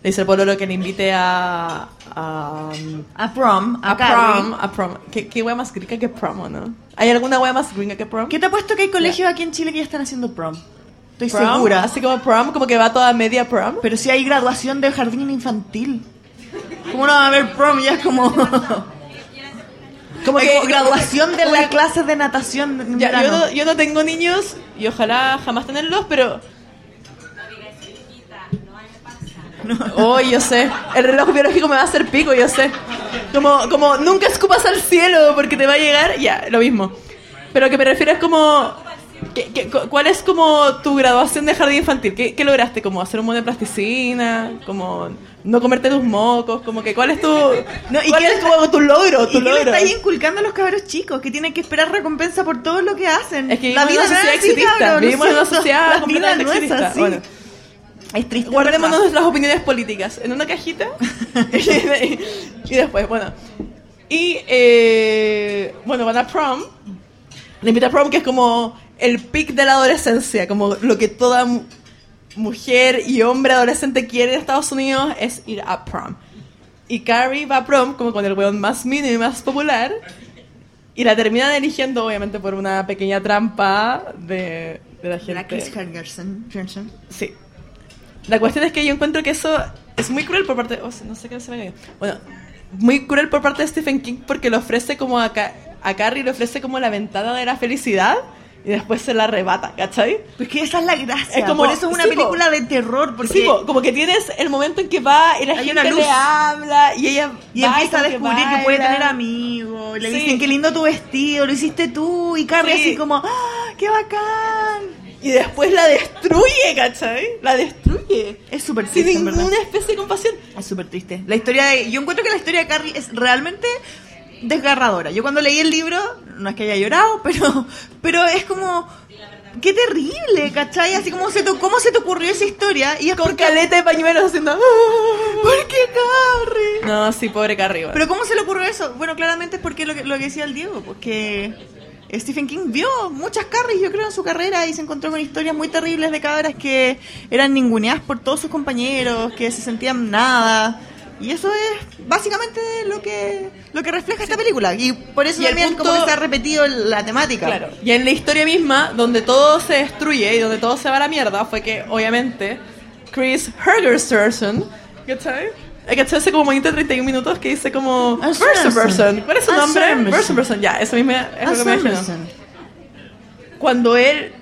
le dice al pololo que le invite a... a A prom, a, a prom, a prom. ¿Qué, qué wea más gringa que prom, o no? ¿Hay alguna wea más gringa que prom? ¿Qué te ha puesto que hay colegios aquí en Chile que ya están haciendo prom? Estoy Prom, segura. Así como prom, como que va toda media prom. Pero si hay graduación de jardín infantil. ¿Cómo no va a haber prom? Ya es como... Como que como graduación de las clases de natación Ya, yo, no, yo no tengo niños y ojalá jamás tenerlos, pero... Oh, yo sé. El reloj biológico me va a hacer pico, yo sé. Como, como nunca escupas al cielo porque te va a llegar, ya, lo mismo. Pero que me refiero es como... ¿qué- qué- cu- ¿Cuál es como tu graduación de jardín infantil? ¿Qué, qué lograste? ¿Como hacer un mono de plasticina? ¿Como no comerte tus mocos? como que ¿Cuál es tu, No, ¿y cuál qué es tu, tu logro? ¿Y Tu le logro? estáis inculcando a los cabros chicos? Que tienen que esperar recompensa por todo lo que hacen. Es que en una no es así, cabrón, Vivimos en una sociedad La vida completamente no exitista. así. Bueno. Es triste. Guardémonos ¿verdad? nuestras opiniones políticas en una cajita y después, bueno. Y eh, bueno, van a prom. Le invita a prom, que es como el pic de la adolescencia, como lo que toda mujer y hombre adolescente quiere en Estados Unidos es ir a prom. Y Carrie va a prom como con el weón más mínimo y más popular. Y la terminan eligiendo, obviamente, por una pequeña trampa de, de la gente. La Chris. Johnson. Sí. La cuestión es que yo encuentro que eso es muy cruel por parte... oh, no sé qué se me cayó. Bueno, muy cruel por parte de Stephen King porque le ofrece como a, Ca- a Carrie, le ofrece como la ventana de la felicidad y después se la arrebata, ¿cachai? Pues que esa es la gracia. Es como- Por eso es una sí, película de terror. Porque... Sí, como que tienes el momento en que va y la Hay gente una luz. le habla y ella Y empieza a descubrir que, puede tener amigos. Le Sí. dicen, qué lindo tu vestido, lo hiciste tú. Y Carrie Sí. así como, ¡ah, qué bacán! Y después la destruye, ¿cachai? La destruye. Es súper Sin triste, en verdad. ninguna especie de compasión. Es súper triste. La historia de... Yo encuentro que la historia de Carrie es realmente desgarradora. Yo cuando leí el libro, no es que haya llorado, pero, pero es como, qué terrible, ¿cachai? Así como se te, cómo se te ocurrió esa historia y es Con porque, caleta de pañuelos haciendo... ¿por qué Carrie? No, sí, pobre Carrie. Pero ¿cómo se le ocurrió eso? Bueno, claramente es porque lo que, lo que decía el Diego, porque Stephen King vio muchas Carries, yo creo, en su carrera y se encontró con historias muy terribles de cabras que eran ninguneadas por todos sus compañeros, que se sentían nada. Y eso es básicamente lo que lo que refleja esta película. Y por eso Y también punto- como que se ha repetido la temática. Claro. Y en la historia misma, donde todo se destruye y donde todo se va a la mierda, fue que, obviamente, Chris Hergerson, ¿cachai? ¿Cachai? Hace como 20 31 minutos que dice como... Versa-Verson. ¿Cuál es su nombre? Versa-Verson. Versa-Verson. Ya, eso mismo es lo que me imagino. Cuando él...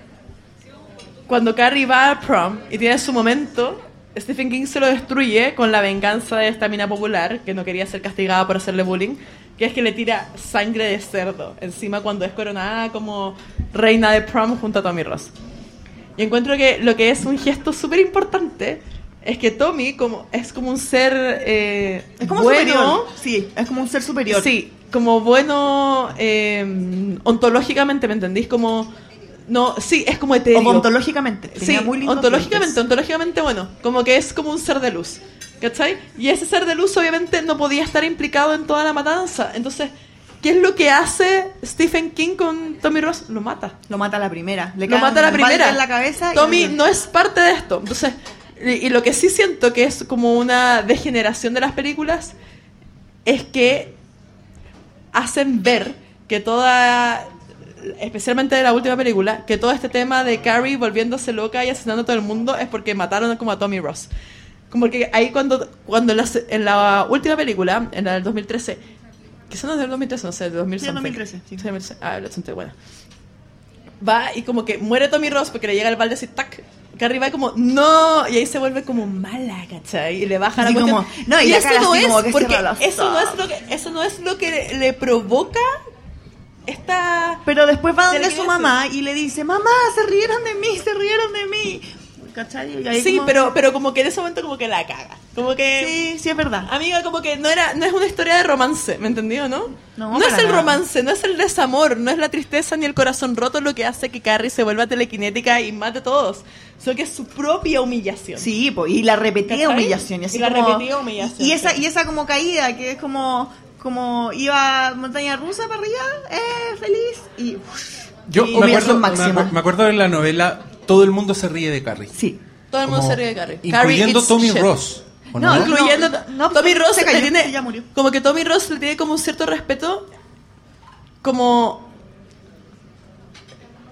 Cuando Carrie va a prom y tiene su momento, Stephen King se lo destruye con la venganza de esta mina popular, que no quería ser castigada por hacerle bullying, que es que le tira sangre de cerdo encima cuando es coronada como reina de prom junto a Tommy Ross. Y encuentro que lo que es un gesto súper importante es que Tommy como, es como un ser eh, Es como bueno, superior. Sí, es como un ser superior. Sí, como bueno eh, ontológicamente, ¿me entendís? Como no, sí, es como etéreo. O ontológicamente. Sí, muy ontológicamente, ontológicamente bueno, como que es como un ser de luz, ¿cachai? Y ese ser de luz obviamente no podía estar implicado en toda la matanza, entonces, ¿qué es lo que hace Stephen King con Tommy Ross? Lo mata. Lo mata a la primera. Le Lo mata a la primera. en la cabeza y- Tommy no es parte de esto, entonces, y, y lo que sí siento que es como una degeneración de las películas es que hacen ver que toda especialmente de la última película, que todo este tema de Carrie volviéndose loca y asesinando a todo el mundo es porque mataron como a Tommy Ross. Como que ahí cuando, cuando en, la, en la última película, en la del 2013, quizás no es del 2013, no sé, del 2000 Sí, something. 2013, sí. 2013. Ah, bastante buena. Va y como que muere Tommy Ross porque le llega el balde así, tac. Carrie va como, no, y ahí se vuelve como mala, ¿cachai? Y le baja la cuestión. no, y la eso no es, que porque eso no es lo que, eso no es lo que le provoca esta Pero después va ¿Qué donde su mamá y le dice, mamá, se rieron de mí, se rieron de mí. ¿Cachai? Sí, como- pero, pero como que en ese momento como que la caga. Como que... Sí, sí es verdad. Amiga, como que no era, no es una historia de romance, ¿me entendió, no? No, es el nada. romance, no es el desamor, no es la tristeza ni el corazón roto lo que hace que Carrie se vuelva telequinética y mate a todos, sino que es su propia humillación. Sí, po, y la repetida ¿Cachai? humillación. Y, así Y la como- repetida humillación, Y esa, sí. y esa como caída, que es como, como iba montaña rusa para arriba, eh, feliz, y uff, Yo y me acuerdo, me, acuerdo de la novela Todo el mundo se ríe de Carrie. Sí. Todo el mundo Como- se ríe de Carrie. Incluyendo Carrie, Tommy shit. Ross. ¿o No, no? incluyendo No, no, Tommy se Ross cayó, le tiene ya murió. como que Tommy Ross le tiene como un cierto respeto como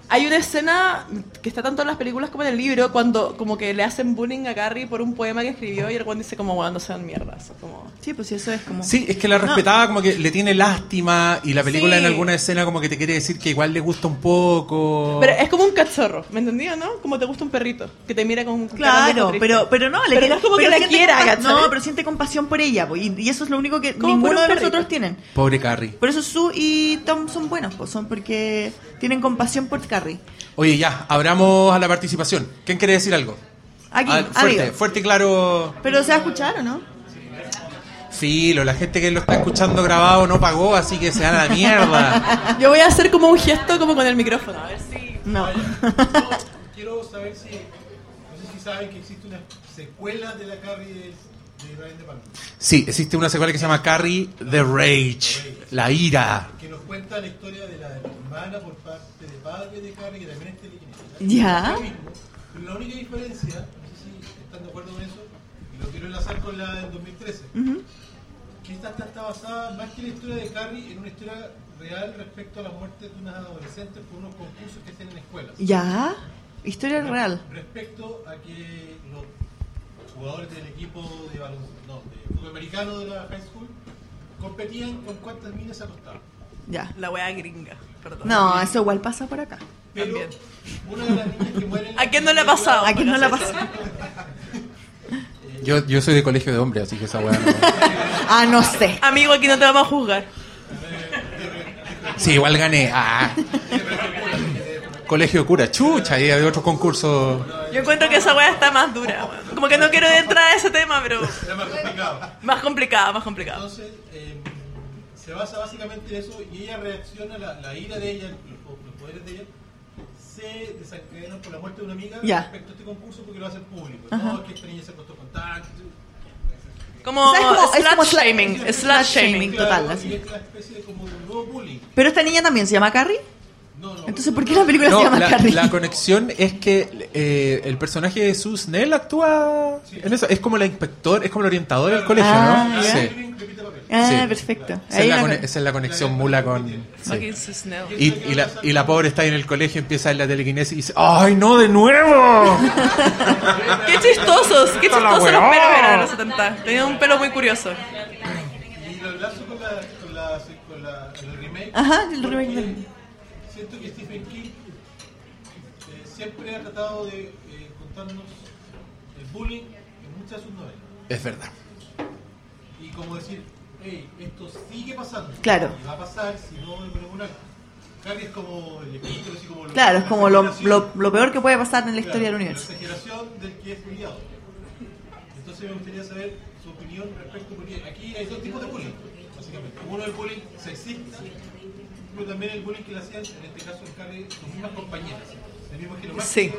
hay una escena que está tanto en las películas como en el libro cuando como que le hacen bullying a Carrie por un poema que escribió y el weón dice como bueno no sean mierdas como Sí, pues sí, eso es como... Sí, es que la respetaba como que le tiene lástima y la película Sí. en alguna escena como que te quiere decir que igual le gusta un poco. pero es como un cachorro ¿me entendió no? como te gusta un perrito que te mira con, de Claro, pero, pero no, le Pero tiene- no es como que la quiera. No, pero siente compasión por ella, po, y, y eso es lo único que Como ninguno un de perrito. nosotros tienen. Pobre Carrie. Por eso Sue y Tom son buenos, pues son porque tienen compasión por Carrie. Oye, ya, abramos a la participación. ¿Quién quiere decir algo? Aquí, Ah, fuerte, amigo. fuerte y claro. Pero se va a escuchar, ¿o no? Filo, la gente que lo está escuchando grabado no pagó, así que se dan a la mierda. yo voy a hacer como un gesto como con el micrófono a ver si No. Quiero saber si, no sé si saben que existe una secuela de la Carrie Sí, existe una secuela que se llama Carrie the Rage, la ira. que nos cuenta la historia de la hermana por parte de padre de Carrie, que también es telequinética. Ya. La única diferencia, no sé si están de acuerdo con eso, y lo quiero enlazar con la del 2013, que esta está, está basada más que la historia de Carrie en una historia real respecto a la muerte de unas adolescentes por unos concursos que hacen en escuelas. Ya. Historia real. Respecto a que los jugadores del equipo de no, de fútbol americano de la high school competían con cuántas minas se acostaban. Ya. la wea gringa perdón No, eso igual pasa por acá. Pero También. una de las niñas que muere en la ¿A quién no le ha pasado? ¿A quién no la pasa? Yo, yo soy de colegio de hombres, así que esa weá no. Ah, no sé. Amigo, aquí no te vamos a juzgar. Sí, igual gané. Ah. Colegio de cura, chucha, y hay otros concursos. Yo encuentro que esa weá está más dura, weón. Como que no quiero entrar a ese tema, pero. Era más complicado. Más complicada, más complicada. Entonces, eh, se basa básicamente en eso y ella reacciona, la, la ira de ella, los, los poderes de ella, se desencadenan por la muerte de una amiga respecto a este concurso porque lo hacen público. Ajá. No, es que esta niña se acostó con tanto. Como, O sea, es como- es slut shaming, es slut shaming. total, así. Y es una especie de como de un nuevo bullying. Pero esta niña también se llama Carrie. Entonces, ¿por qué la película No, se llama la, Carrie? la conexión es que eh, el personaje de Sus Nell actúa en eso. Es como la inspector, es como el orientador del colegio, Ah, ¿no? ya. Sí. Ah, Sí. perfecto. Esa es, la esa es la conexión mula con... sí. Y, y la, y la pobre está ahí en el colegio, empieza a ver la telequinesis y dice ¡Ay, no, de nuevo! Qué chistosos, qué chistosos los pelos eran en los 70. Tenía un pelo muy curioso. Y lo enlazo con, la, con, la, con la, el remake. Ajá, el remake del- Siento que Stephen King eh, siempre ha tratado de eh, contarnos el bullying en muchas de sus novelas. Es verdad. Y como decir, hey, esto sigue pasando. Claro. Y va a pasar si no le ponemos. Carrie es como el epíteto, así como lo- Claro, es como lo, lo, lo peor que puede pasar en la Claro, historia del universo. La exageración del que es bulliado. Entonces me gustaría saber su opinión respecto, porque aquí hay dos tipos de bullying, básicamente. Uno es el bullying sexista, pero también el bullying que le hacían, en este caso en Carrie, sus mismas compañeras, del mismo género. Sí.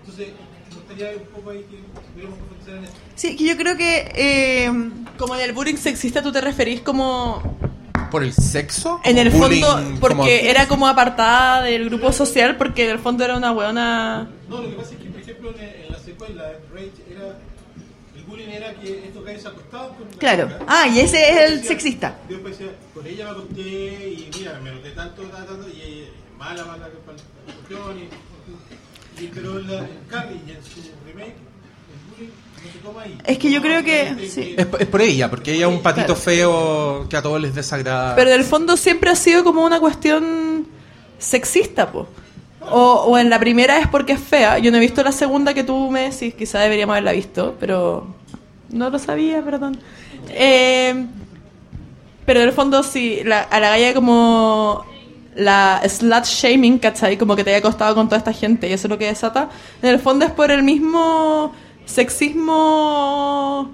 Entonces, me gustaría un poco ahí que pudiéramos profundizar en eso. Sí, que yo creo que eh, Como en el bullying sexista tú te referís como... ¿Por el sexo? En el Bullying, fondo, porque como- era como apartada del grupo social, porque en el fondo era una weona... No, lo que pasa es que, por ejemplo, en, en la secuela, en Rage, el bullying era que estos gallos se acostaban con una Claro. chica. Ah, y ese es el sexista. Yo decía, con ella me acosté y mira, me noté tanto, tanto, tanto, y ella, mala, mala, para la cuestión. Y, y, pero en, la, en y en su remake, el bullying no se toma ahí. Es que yo creo que- sí. Es, es por ella, porque ella es un patito Claro. feo que a todos les desagrada. Pero en el fondo siempre ha sido como una cuestión sexista, po. O, o en la primera es porque es fea. Yo no he visto la segunda que tú me decís, quizá deberíamos haberla visto, pero no lo sabía, perdón. Eh, pero en el fondo sí, la- a la galla como la slut shaming, ¿cachai? Como que te haya acostado con toda esta gente y eso es lo que desata. En el fondo es por el mismo sexismo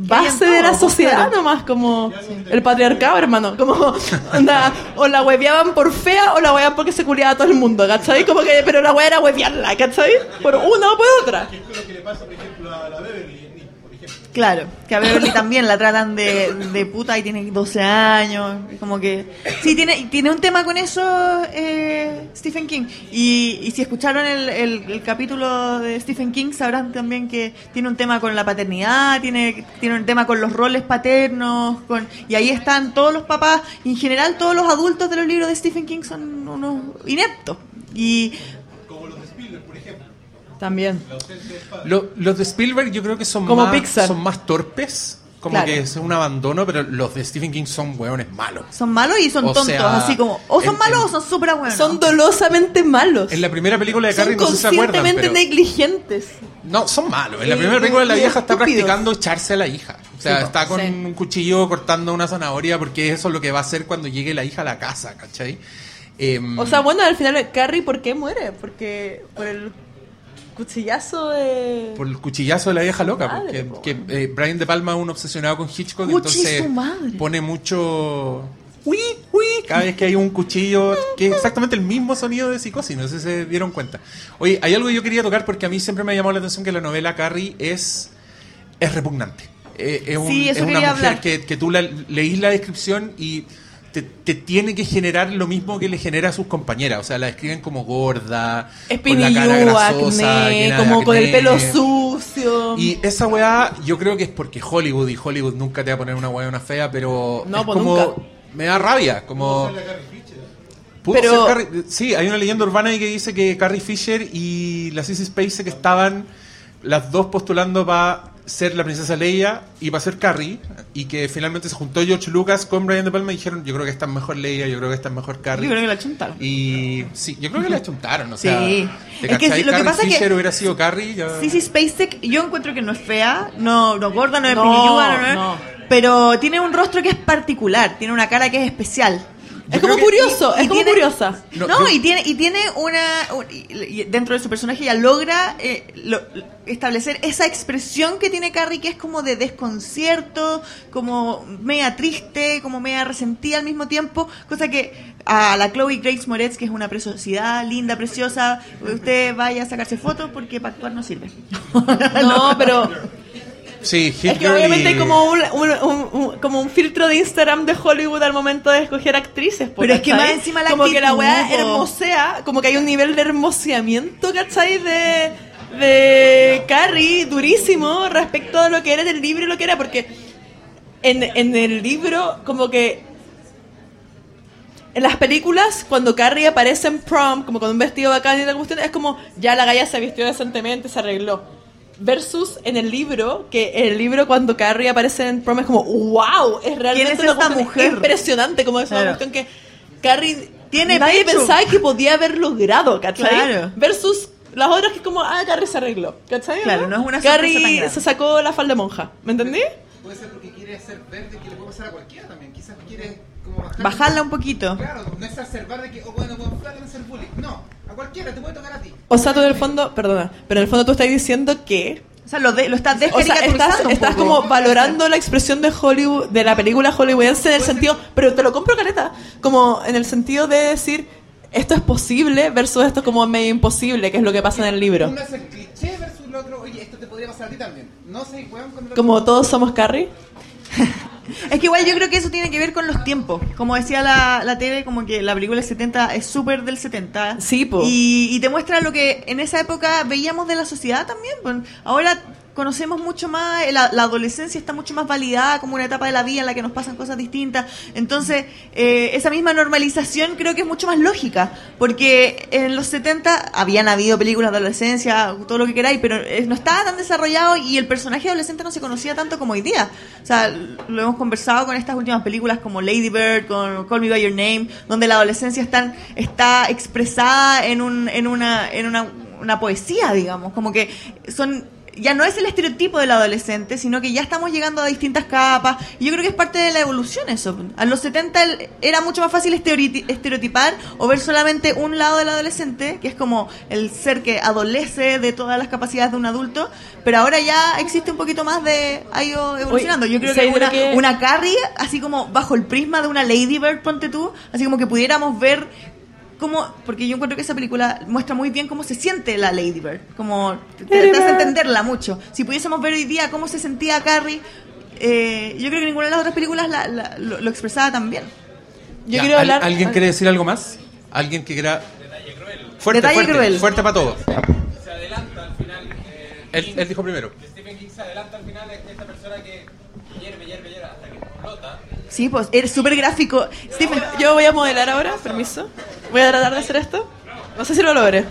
base de la sociedad nomás, como el patriarcado, hermano. Como, o la hueveaban por fea o la hueveaban porque se culiaba a todo el mundo, ¿cachai? Como que, pero la hueá era huevearla, ¿cachai? Por una o por otra. Que es lo que le pasa, por ejemplo, a la Beverly, en Nick, por ejemplo. Claro, que a Beverly también la tratan de, de puta y tiene 12 años. Como que. Sí, tiene, tiene un tema con eso eh, Stephen King. Y, y si escucharon el, el- el capítulo de Stephen King, sabrán también que tiene un tema con la paternidad, tiene, tiene un tema con los roles paternos. con Y ahí están todos los papás. Y en general, todos los adultos de los libros de Stephen King son unos ineptos. Y También. La de. Lo- los de Spielberg yo creo que son, Como más, Pixar. son más torpes. Como Claro. que es un abandono, pero los de Stephen King son hueones malos. son malos y son O tontos. sea, así como. O son en- malos en- o son súper buenos. Son dolosamente malos. En la primera película de Carrie no sé si se acuerdan, conscientemente pero... negligentes. No, son malos. En la primera película la y vieja está estúpidos. practicando echarse a la hija. O sea, Sí, está con Sí. un cuchillo cortando una zanahoria porque eso es lo que va a hacer cuando llegue la hija a la casa, ¿cachai? Em, O sea, bueno, al final, Carrie, ¿por qué muere? Porque por el cuchillazo de... por el cuchillazo de la vieja loca, Madre, porque po. que, eh, Brian De Palma es un obsesionado con Hitchcock, entonces pone mucho uy, uy, cada vez que hay un cuchillo, que es exactamente el mismo sonido de psicosis, no sé si se dieron cuenta. Oye, hay algo que yo quería tocar porque a mí siempre me ha llamado la atención que la novela Carrie es, es repugnante. Eh, es, un- Sí, es una mujer que, que tú la, leís la descripción y te, te tiene que generar lo mismo que le genera a sus compañeras. O sea, la describen como gorda, con la cara grasosa, acné, como con el pelo sucio. Y esa weá, yo creo que es porque Hollywood, y Hollywood nunca te va a poner una weá una fea, pero No, es pues como. nunca. Me da rabia, como. Pero- Carrie- sí, hay una leyenda urbana ahí que dice que Carrie Fisher y la Sissy Spacek estaban las dos postulando para ser la princesa Leia y para ser Carrie, y que finalmente se juntó George Lucas con Brian De Palma y dijeron: Yo creo que esta es mejor Leia, yo creo que esta es mejor Carrie. Yo creo que la chuntaron. Y sí, yo creo que la chuntaron, o sea, Sí. ¿te Es que sí, lo que pasa es que- hubiera sido Carrie, ya- Sissy Spacek, yo encuentro que no es fea, no, no gorda, no es no, no, no. pero tiene un rostro que es particular, tiene una cara que es especial. Es como curioso, y es como tiene- curiosa. No, No, yo- y tiene y tiene una un- y- y dentro de su personaje ya logra eh, lo- establecer esa expresión que tiene Carrie que es como de desconcierto, como media triste, como media resentida al mismo tiempo, cosa que a la Chloe Grace Moretz, que es una preciosidad linda, preciosa, usted vaya a sacarse fotos porque para actuar no sirve. No, pero Sí, Hit es que Girl obviamente y- hay como un, un- un- un- como un filtro de Instagram de Hollywood al momento de escoger actrices. Pero es que ¿cachai? más encima la Como que la weá hermosea, como que hay un nivel de hermoseamiento, ¿cachai? De, de Carrie durísimo respecto a lo que era del libro y lo que era, porque en, en el libro como que en las películas, cuando Carrie aparece en prom, como con un vestido bacán y tal cuestión, es como ya la galla se vistió decentemente, se arregló. Versus en el libro, que en el libro cuando Carrie aparece en prom es como, wow, es realmente es una esta mujer? impresionante, como es una Claro. cuestión que Carrie Tiene nadie pecho. pensaba que podía haber logrado, ¿cachai? Claro. Versus las otras que es como, ah, Carrie se arregló, ¿cachai? Claro, no es una tan Carrie se sacó la falda monja, ¿me entendí? Puede ser porque quiere ser verde que le puede pasar a cualquiera también. Quizás quiere como bajar. Bajarla un poquito. Claro, no es exacerbar de que, oh, bueno, con flaca no hacer bullying. No, a cualquiera te puede tocar a ti. O sea, tú en el fondo, perdona, pero en el fondo tú estás diciendo que O sea, lo, de, lo estás O sea, estás, estás como valorando la expresión de Hollywood, de la película hollywoodense en el sentido, pero te lo compro careta, como en el sentido de decir esto es posible versus esto es como medio imposible, que es lo que pasa en el libro. Uno es el cliché versus el otro, oye, esto te podría pasar a ti también. No sé, weón. Como todos somos Carrie. Es que igual yo creo que eso tiene que ver con los tiempos. Como decía la, la TV, como que la película del 70 es súper del 70. Sí, po. Y, y te muestra lo que en esa época veíamos de la sociedad también. Ahora conocemos mucho más, la, la adolescencia está mucho más validada como una etapa de la vida en la que nos pasan cosas distintas. Entonces, eh, esa misma normalización creo que es mucho más lógica, porque en los 70 habían habido películas de adolescencia, todo lo que queráis, pero eh, no estaba tan desarrollado y el personaje adolescente no se conocía tanto como hoy día. O sea, lo hemos conversado con estas últimas películas como Lady Bird, con Call Me By Your Name, donde la adolescencia está, está expresada en, un, en, una, en una, una poesía, digamos, como que son ya no es el estereotipo del adolescente, sino que ya estamos llegando a distintas capas. Y yo creo que es parte de la evolución eso. A los 70 el- era mucho más fácil estereoti- estereotipar o ver solamente un lado del adolescente, que es como el ser que adolece de todas las capacidades de un adulto, pero ahora ya existe un poquito más de... ha ido evolucionando. Yo creo que ¿sabes de una, que- una Carrie, así como bajo el prisma de una Lady Bird, ponte tú, así como que pudiéramos ver cómo, porque yo encuentro que esa película muestra muy bien cómo se siente la Lady Bird, como te, hace entenderla mucho. Si pudiésemos ver hoy día cómo se sentía Carrie, eh, yo creo que ninguna de las otras películas la- la- lo, lo expresaba tan bien. Yo Ya, quiero ¿al- hablar. ¿Alguien quiere decir algo más? ¿Alguien que quiera...? Fuerte, Detalle fuerte, cruel. fuerte para todos. se adelanta al final. eh, Él, él dijo primero. Stephen King se adelanta al final es esta persona que hierve, hierve, hierve hasta que explota. Sí, pues eres súper gráfico. Stephen, Yo voy a modelar ahora, permiso. Voy a tratar de hacer esto. No sé si lo logré.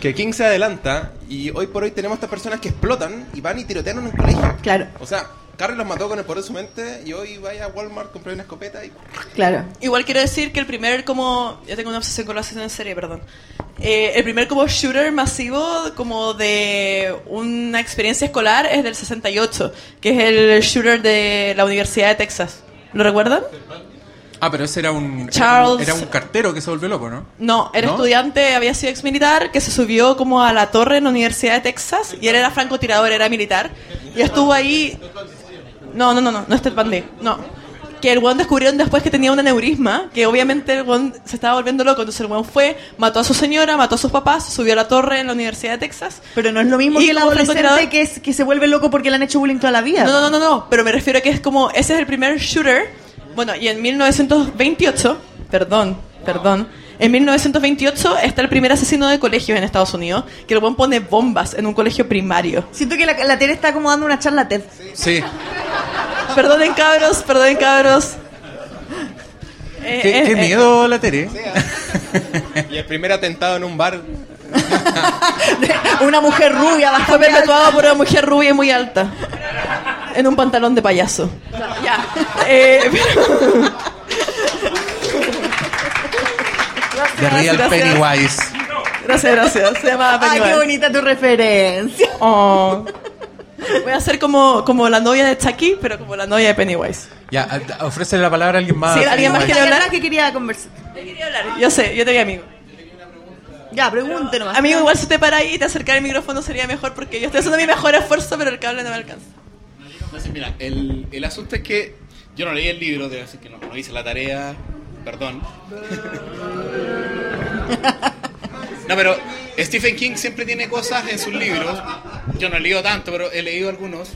Que King se adelanta y hoy por hoy tenemos estas personas que explotan y van y tirotean en un colegio. Claro. O sea, Carrie los mató con el poder de su mente y hoy vaya a Walmart, compré una escopeta y... claro. Igual quiero decir que el primer como... Yo tengo una obsesión con la sesión en serie, perdón. Eh, el primer como shooter masivo como de una experiencia escolar es del 68, que es el shooter de la Universidad de Texas. ¿Lo recuerdan? Ah, pero ese era un... Charles- Era un cartero que se volvió loco, ¿no? No, era ¿No? estudiante, había sido ex militar, que se subió como a la torre en la Universidad de Texas y él era francotirador, era militar. Y estuvo ahí... No, no, no, no, no es Ted Bundy, no. Que el weón descubrieron después que tenía un aneurisma, que obviamente el weón se estaba volviendo loco, entonces el weón fue, mató a su señora, mató a sus papás, subió a la torre en la Universidad de Texas. Pero no es lo mismo Y que el adolescente que, es, que se vuelve loco porque le han hecho bullying toda la vida. No, no, no, no, no, pero me refiero a que es como, ese es el primer shooter. Bueno, y en 1928, perdón, perdón, en 1928 está el primer asesino de colegios en Estados Unidos, que el buen pone bombas en un colegio primario. Siento que la, la Tere está como dando una charla TED. Sí. Perdonen cabros, perdonen cabros. Eh, Qué, eh, qué eh, miedo la Tere. Y el primer atentado en un bar... una mujer rubia Fue bastante perpetuado por una mujer rubia y muy alta. En un pantalón de payaso. Ya. Eh, pero- De Real gracias. Pennywise. Gracias, gracias. Se llama Ay, qué Pennywise. bonita tu referencia. Oh. Voy a ser como, como la novia de Chucky, pero como la novia de Pennywise. Ya, ofrece la palabra a alguien más. Sí, alguien más alguien hablar. más que quería conversar. Yo sé, yo tenía amigo. Ya, pregunte nomás. Amigo, igual si te para ahí y te acercar el micrófono sería mejor porque yo estoy haciendo mi mejor esfuerzo, pero el cable no me alcanza. Entonces, mira, el, el asunto es que yo no leí el libro, debo decir que no, no hice la tarea, perdón. No, pero Stephen King siempre tiene cosas en sus libros, yo no he leído tanto, pero he leído algunos,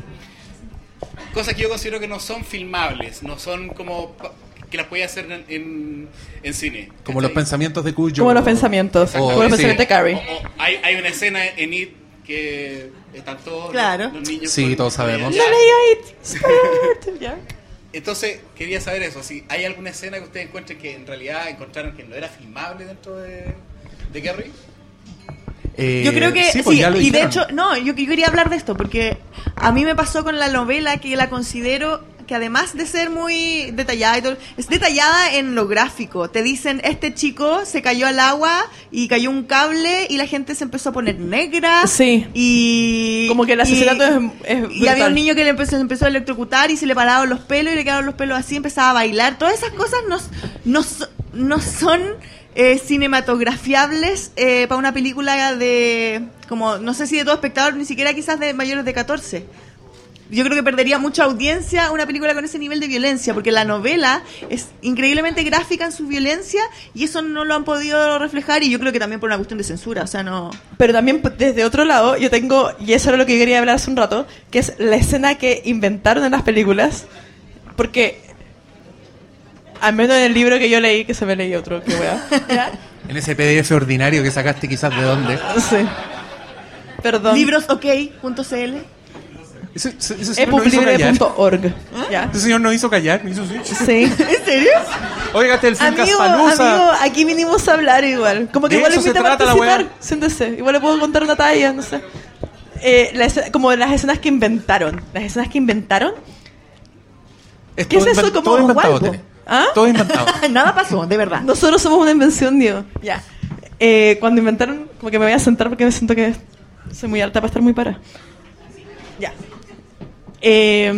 cosas que yo considero que no son filmables, no son como que las podía hacer en, en, en cine. Como los pensamientos de Cuyo. Como los pensamientos, O- como los sí. pensamientos de Carrie. O- o hay, hay una escena en It que están todos Claro. los, los niños. Sí, con- todos sabemos. Ya. No leí It. Ya. Entonces, quería saber eso, si hay alguna escena que ustedes encuentren que en realidad encontraron que no era filmable dentro de, de Carrie. Eh, Yo creo que sí, sí, pues ya lo y de hecho, no, yo, yo quería hablar de esto porque a mí me pasó con la novela que la considero que además de ser muy detallada y todo, es detallada en lo gráfico. Te dicen, este chico se cayó al agua y cayó un cable y la gente se empezó a poner negra. Sí. Y... Como que el y- asesinato es, es Y había un niño que le empezó, se empezó a electrocutar y se le paraban los pelos y le quedaron los pelos así, empezaba a bailar. Todas esas cosas no, no, so- no son eh, cinematografiables eh, para una película de, como, no sé si de todo espectador, ni siquiera quizás de mayores de 14. Yo creo que perdería mucha audiencia una película con ese nivel de violencia, porque la novela es increíblemente gráfica en su violencia y eso no lo han podido reflejar y yo creo que también por una cuestión de censura, o sea, no... Pero también desde otro lado, yo tengo, y eso era lo que yo quería hablar hace un rato, que es la escena que inventaron en las películas, porque al menos en el libro que yo leí, que se me leí otro, que ¿ya? En ese PDF ordinario que sacaste quizás de dónde. Sí. Perdón. Librosok.cl no hizo callar. epublibre.org. Ese señor no hizo callar, me hizo así. Sí. ¿En serio? Óigate el Amigo, amigo, aquí vinimos a hablar igual. Como que De igual eso se invita a participar. weá. Siéntese. Igual le puedo contar una talla, no sé. Eh, la escena- como las escenas que inventaron. Las escenas que inventaron. Es ¿Qué es eso como todo inventado. ¿Ah? Todo inventado. Nada pasó, de verdad. Nosotros somos una invención, Diego. Ya. Eh, cuando inventaron, como que me voy a sentar porque me siento que soy muy alta para estar muy para. Ya. Eh,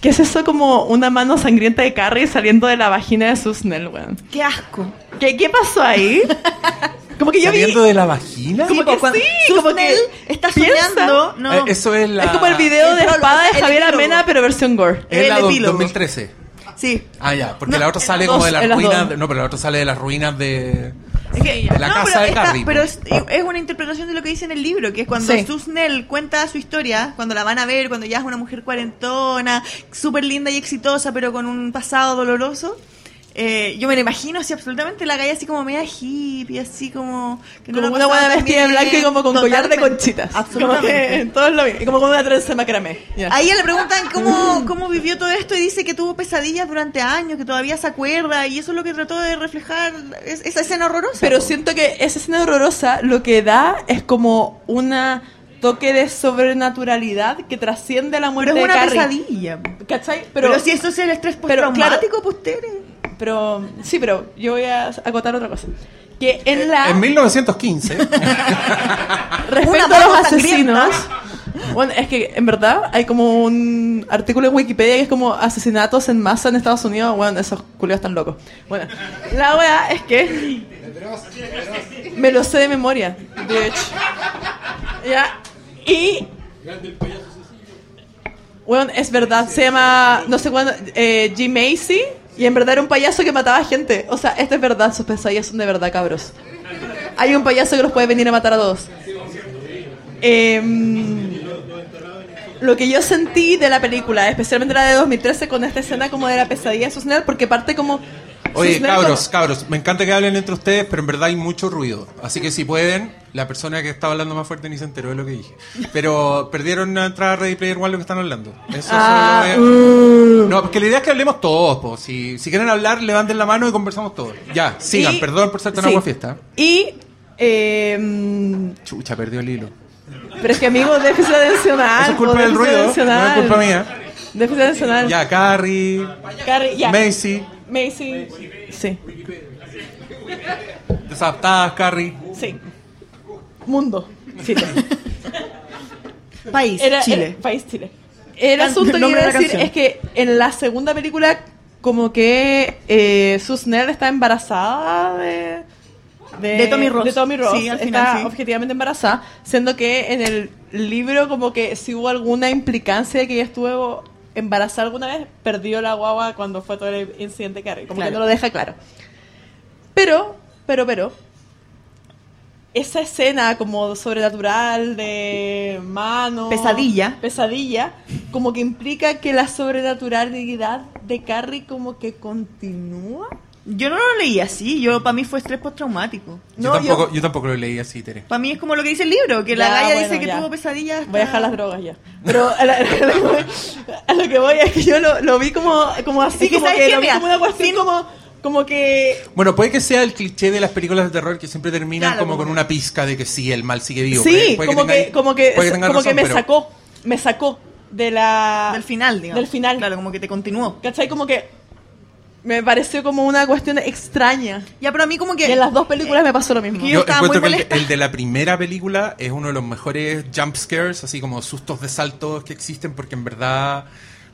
¿Qué es eso como una mano sangrienta de Carrie saliendo de la vagina de Susnell, weón? Qué asco. ¿Qué, ¿Qué pasó ahí? Como que yo vi... ¿Saliendo de la vagina? Como Sí, que cuando sí, como que Susnell está soñando. No. Eh, eso es la... Es como el video El de espada de Javier. Amena, pero versión gore. Es la el do- epílogo. 2013. Sí. Ah, ya, porque No, la otra sale como dos, de las ruinas. de- no, pero la otra sale de las ruinas de. Es que, De la casa pero de Carrie, Pero po. es, es una interpretación de lo que dice en el libro, que es cuando Sí. Susnell cuenta su historia, cuando la van a ver, cuando ya es una mujer cuarentona, súper linda y exitosa, pero con un pasado doloroso. Eh, yo me la imagino así absolutamente la calle así como media hippie, así como... que Como una buena vestida de blanco y como con collar de conchitas. Absolutamente. lo mismo. Y como con una trenza macramé. Ya. A ella le preguntan cómo, cómo vivió todo esto y dice que tuvo pesadillas durante años, que todavía se acuerda y eso es lo que trató de reflejar es- esa escena horrorosa. Pero siento que esa escena horrorosa lo que da es como una toque de sobrenaturalidad que trasciende la Pero muerte es una de Carrie. pesadilla. ¿Cachai? Pero, Pero, si eso es el estrés pero, postraumático, pues Tere. pero sí, pero yo voy a acotar otra cosa. Que en la En 1915. respecto a los asesinos, bueno, es que en verdad hay como un artículo en Wikipedia que es como asesinatos en masa en Estados Unidos. Bueno, esos culiados están locos. Bueno, la wea es que me lo sé de memoria, de hecho. Ya. Y bueno, es verdad, se llama, no sé cuándo, eh, G. Macy, y en verdad era un payaso que mataba gente. O sea, esto es verdad, sus pesadillas son de verdad, cabros. Hay un payaso que los puede venir a matar a todos. Em, lo que yo sentí de la película, especialmente la de 2013, con esta escena como de la pesadilla Susnell, porque parte como... Oye, cabros, cabros, me encanta que hablen entre ustedes, pero en verdad hay mucho ruido. Así que si pueden, la persona que estaba hablando más fuerte ni se enteró de lo que dije. Pero perdieron la entrada a Ready Player One lo que están hablando. Eso Ah, solo a- No, porque la idea es que hablemos todos, po. Si, si quieren hablar, levanten la mano y conversamos todos. Ya, sigan, Y- perdón por ser tan sí. agua fiesta. Y... em, Chucha, perdió el hilo. pero es que, amigo, déficit atencional. Eso es culpa del ruido, no es culpa mía. Déficit atencional. Ya, Carrie, Carrie, ya. Macy, Macy. Sí, desadaptadas, Carrie. sí. Mundo. Sí. País, Era, Chile. era- país Chile. El asunto que la decir canción. es que en la segunda película, como que eh, Susner está embarazada de, De Tommy Ross. de Tommy Ross. Sí, al final, está sí. objetivamente embarazada, siendo que en el libro como que si hubo alguna implicancia de que ella estuvo embarazada alguna vez, perdió la guagua cuando fue todo el incidente que como Claro. que no lo deja claro. Pero, pero, pero, esa escena como sobrenatural de mano Pesadilla. pesadilla como que implica que la sobrenaturalidad de Carrie como que continúa Yo no lo leí así, yo para mí fue estrés postraumático. Yo, No, tampoco, yo... tampoco lo leí así, Tere. Para mí es como lo que dice el libro, que la Ya, galla bueno, dice que ya. tuvo pesadillas. voy a dejar las drogas ya pero a, la- a lo, que voy, a lo que voy es que yo lo, lo vi como como así Es que como ¿sabes que lo vi como una cuestión como como que Bueno, puede que sea el cliché de las películas de terror que siempre terminan Claro, como como con una pizca de que sí, el mal sigue vivo. sí Puede- puede como que, como que puede tengan como que me pero- sacó me sacó de la Del final, digamos. del final Claro, como que te continuó. ¿Cachai? Como que me pareció como una cuestión extraña. Ya, pero a mí como que... Y en las dos películas me pasó lo mismo. Yo estaba muy encuentro que el, el de la primera película es uno de los mejores jump scares, así como sustos de saltos que existen, porque en verdad,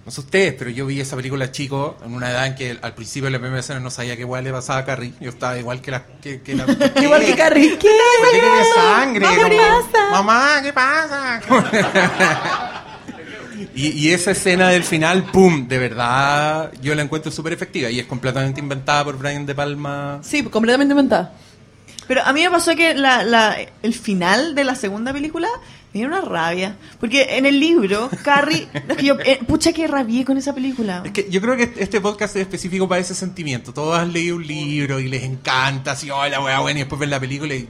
no sé ustedes, pero yo vi esa película chico, en una edad en que al principio de la primera escena no sabía qué igual le pasaba a Carrie. Yo estaba igual que la... Que, que la Igual que Carrie. ¿Qué? ¿Por qué tiene sangre? Mamá, ¿qué pasa? Mamá, ¿qué pasa? y, y esa escena del final, ¡pum! De verdad, yo la encuentro súper efectiva y es completamente inventada por Brian De Palma. Sí, completamente inventada. Pero a mí me pasó que la, la, el final de la segunda película me dio una rabia. Porque en el libro, Carrie... es que yo, eh, pucha que rabié con esa película. Es que yo creo que este podcast es específico para ese sentimiento. Todos han leído un libro y les encanta, así, oh, la wea buena, y después ven la película y...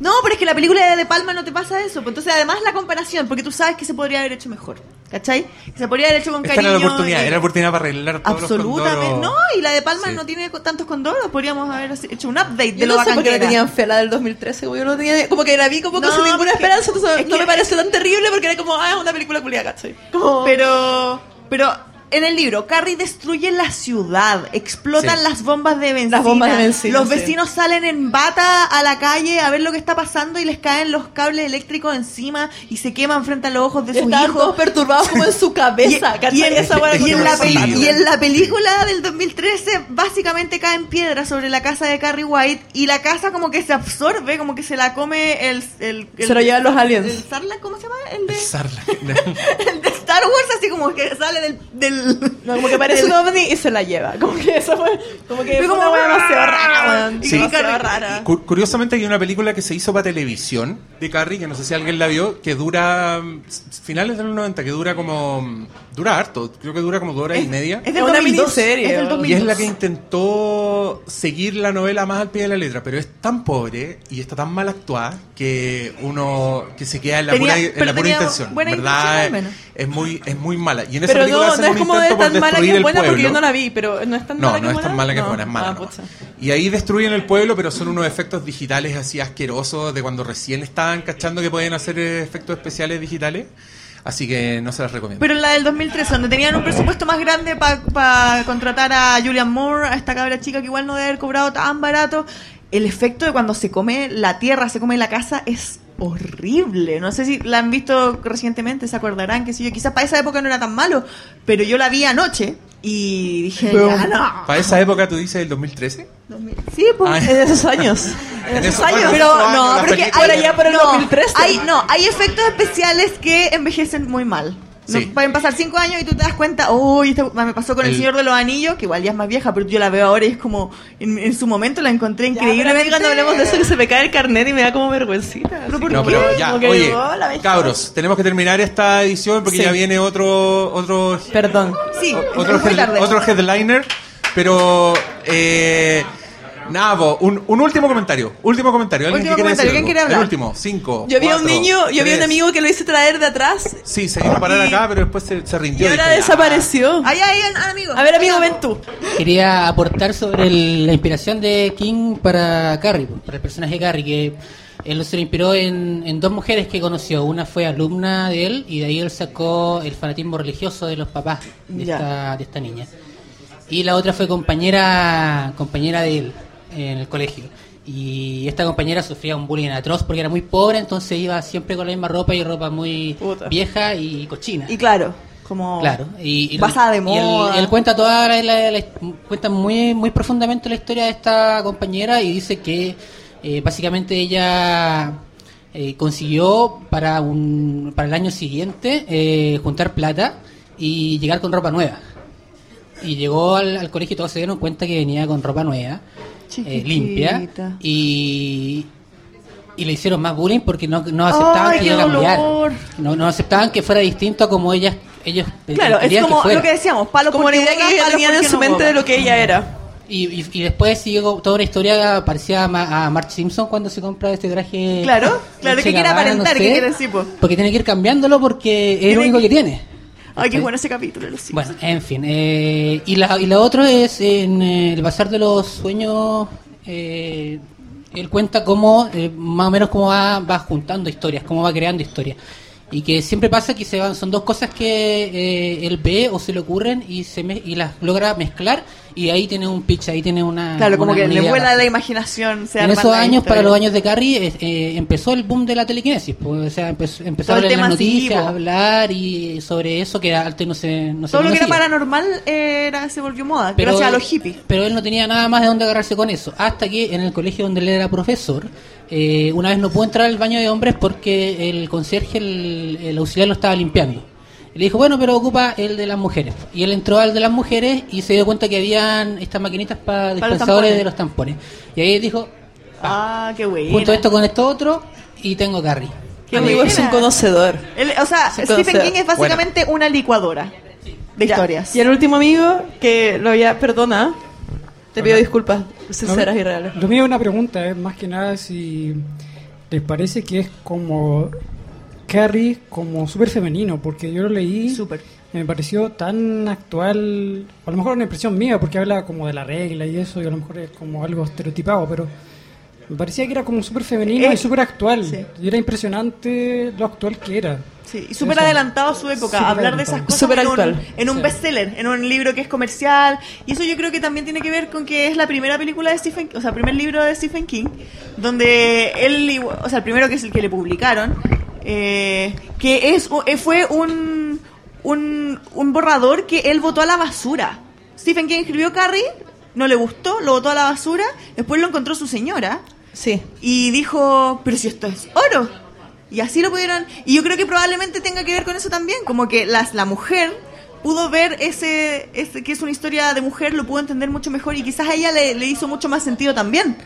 No, pero es que la película de De Palma no te pasa eso. Pues entonces, además, la comparación, porque tú sabes que se podría haber hecho mejor. ¿Cachai? Se podría haber hecho con Esta cariño. era la oportunidad, y- era la oportunidad para arreglar todos Absolutamente. los. No, y la de Palma Sí. no tiene tantos condoros. Podríamos haber hecho un update de lo no sé bacán que era. tenían fe la del 2013, como yo no tenía, como que la vi como No, sin ninguna porque- esperanza, entonces es no que- me pareció tan terrible porque era como, ah, es una película culiada, ¿cachai? Como... Pero, pero en el libro, Carrie destruye la ciudad, explotan Sí. las bombas de benzina. Las bombas de benzina, Los sí. vecinos salen en bata a la calle a ver lo que está pasando y les caen los cables eléctricos encima y se queman frente a los ojos de su Estaban hijo. todos perturbados como en su cabeza, Y- en, Esa la y en la y en película del 2013 básicamente caen piedras sobre la casa de Carrie White y la casa como que se absorbe, como que se la come el... el, el- Se lo llevan los aliens. El ¿cómo se llama? El de, Sarlacc. el de Star Wars, así como que sale del... del No, como que parece un ovni y se la lleva. Como que eso fue, como que fue una hueá demasiado rara. Sí. Demasiado rara. Cu- Curiosamente hay una película que se hizo para televisión de Carrie, que no sé si alguien la vio, que dura mm, finales de los 90, que dura como mm, dura harto, creo que dura como dos horas y media. Es del una 2002, miniserie, es del ¿o? 2002. Y es la que intentó seguir la novela más al pie de la letra, pero es tan pobre y está tan mal actuada que uno que se queda en la Tenía- pura, en la pura intención. buena ¿Verdad? intención, al menos. Es muy es muy mala. Y en esa Pero película no, hacen no es intento por tan mala que es buena porque yo no la vi, pero no es tan No, mala que no es es tan mala que es No. buena, es mala. Ah. Y ahí destruyen el pueblo, pero son unos efectos digitales así asquerosos de cuando recién estaban cachando que pueden hacer efectos especiales digitales. Así que no se las recomiendo. Pero en la del 2013, donde tenían un presupuesto más grande para contratar a Julian Moore, a esta cabra chica que igual no debe haber cobrado tan barato, el efecto de cuando se come la tierra, se come la casa, es horrible. No sé si la han visto recientemente, se acordarán, que si yo, quizás para esa época no era tan malo, pero yo la vi anoche y dije, ya no. Para esa época tú dices el 2013. Sí, pues. Ay. En esos años. En En esos esos años. años. Pero no, las pero que películas. hay, Por allá por el no, 2013. Hay, no, hay efectos especiales que envejecen muy mal. No, Sí. pueden pasar cinco años y tú te das cuenta, uy, este- me pasó con el, El- Señor de los Anillos, que igual ya es más vieja, pero yo la veo ahora y es como, en, en su momento la encontré Ya, pero a mí increíblemente. cuando hablemos de eso que se me cae el carnet y me da como vergüencita. así No, como- pero ya, oye, cabros, tenemos que terminar esta edición porque Sí. ya viene otro otro Perdón. Sí, otro, head- tarde. otro headliner, pero eh, nada, po, un, un último comentario, último comentario, alguien Último que quiera comentario, ¿quién quiere hablar? El último, cinco. Yo vi a un cuatro, niño, yo vi a un amigo que lo hice traer de atrás Sí, se vino a parar acá, pero después se, se y rindió. ahora desapareció. Ay, ay, amigo. A ver, amigo, ven tú. Quería aportar sobre el- la inspiración de King para Carrie, para el personaje de Carrie, que él se lo inspiró en, en dos mujeres que conoció. Una fue alumna de él y de ahí él sacó el fanatismo religioso de los papás de, esta, de esta niña. Y la otra fue compañera compañera de él en el colegio. Y esta compañera sufría un bullying atroz porque era muy pobre, entonces iba siempre con la misma ropa y ropa muy Puta. vieja y cochina. Y claro, como Claro, y, y- basada de y moda. él, él cuenta toda la, la- la- cuenta muy muy profundamente la historia de esta compañera y dice que eh, básicamente ella eh, consiguió para un para el año siguiente eh, juntar plata y llegar con ropa nueva y llegó al, al colegio y todos se dieron cuenta que venía con ropa nueva eh, limpia y y le hicieron más bullying porque no, no aceptaban Ay, que ella cambiara. No, no aceptaban que fuera distinto a como ellas, ellos Claro, es como que lo que decíamos, palos Como la idea que ellos tenían en su no mente de lo que ella era. Y, y, y después siguió toda una historia parecida a, Ma- a Mark Simpson cuando se compra este traje. Claro, claro, que quiere aparentar, no que quiere po. Porque tiene que ir cambiándolo porque es lo único que- que tiene. Ay, qué bueno ese capítulo los. Bueno, en fin. eh, y, la, y la otra es en eh, el Bazar de los Sueños. eh, él cuenta cómo, eh, más o menos, cómo va, va juntando historias, cómo va creando historias. Y que siempre pasa que se van, son dos cosas que eh, él ve o se le ocurren y se me- y las logra mezclar y ahí tiene un pitch, ahí tiene una. Claro, como que le vuela la imaginación. Se En esos años, para los años de Carrie, eh, empezó el boom de la telequinesis. Pues, o sea, empezó, empezó a hablar en las noticias, a hablar y sobre eso que antes no se, no se Todo lo que era paranormal era, se volvió moda, Pero- gracias a los hippies. Pero él no tenía nada más de dónde agarrarse con eso. Hasta que en el colegio donde él era profesor, eh, una vez no pudo entrar al baño de hombres porque el conserje, el, el auxiliar lo estaba limpiando. Y le dijo, bueno, pero ocupa el de las mujeres. Y él entró al de las mujeres y se dio cuenta que habían estas maquinitas para dispensadores de los tampones. Y ahí dijo, Ah, qué bueno. junto esto con esto otro y tengo Carrie. Qué Amigo es un conocedor. Él- o sea, Stephen conocedor. King es básicamente una licuadora de Ya. historias. Y el último amigo, que lo ya perdona, te pido disculpas sinceras y reales. Lo mío es una pregunta, es más que nada si les parece que es como Carrie como súper femenino, porque yo lo leí Súper. y me pareció tan actual, a lo mejor una impresión mía, porque habla como de la regla y eso, y a lo mejor es como algo estereotipado, pero me parecía que era como súper femenino Eh, y súper actual, sí. y era impresionante lo actual que era. Sí, y súper adelantado a su época, hablar de esas cosas Súper en, un, actual. en un Sí. bestseller, en un libro que es comercial. Y eso yo creo que también tiene que ver con que es la primera película de Stephen o sea, el primer libro de Stephen King, donde él, o sea, el primero que es el que le publicaron, eh, que es eh, fue un, un, un borrador que él botó a la basura. Stephen King escribió Carrie, no le gustó, lo botó a la basura, después lo encontró su señora Sí. y dijo, pero si esto es oro. Y así lo pudieron. Y yo creo que probablemente tenga que ver con eso también, como que las, la mujer pudo ver ese, ese, que es una historia de mujer, lo pudo entender mucho mejor y quizás a ella le, le hizo mucho más sentido también.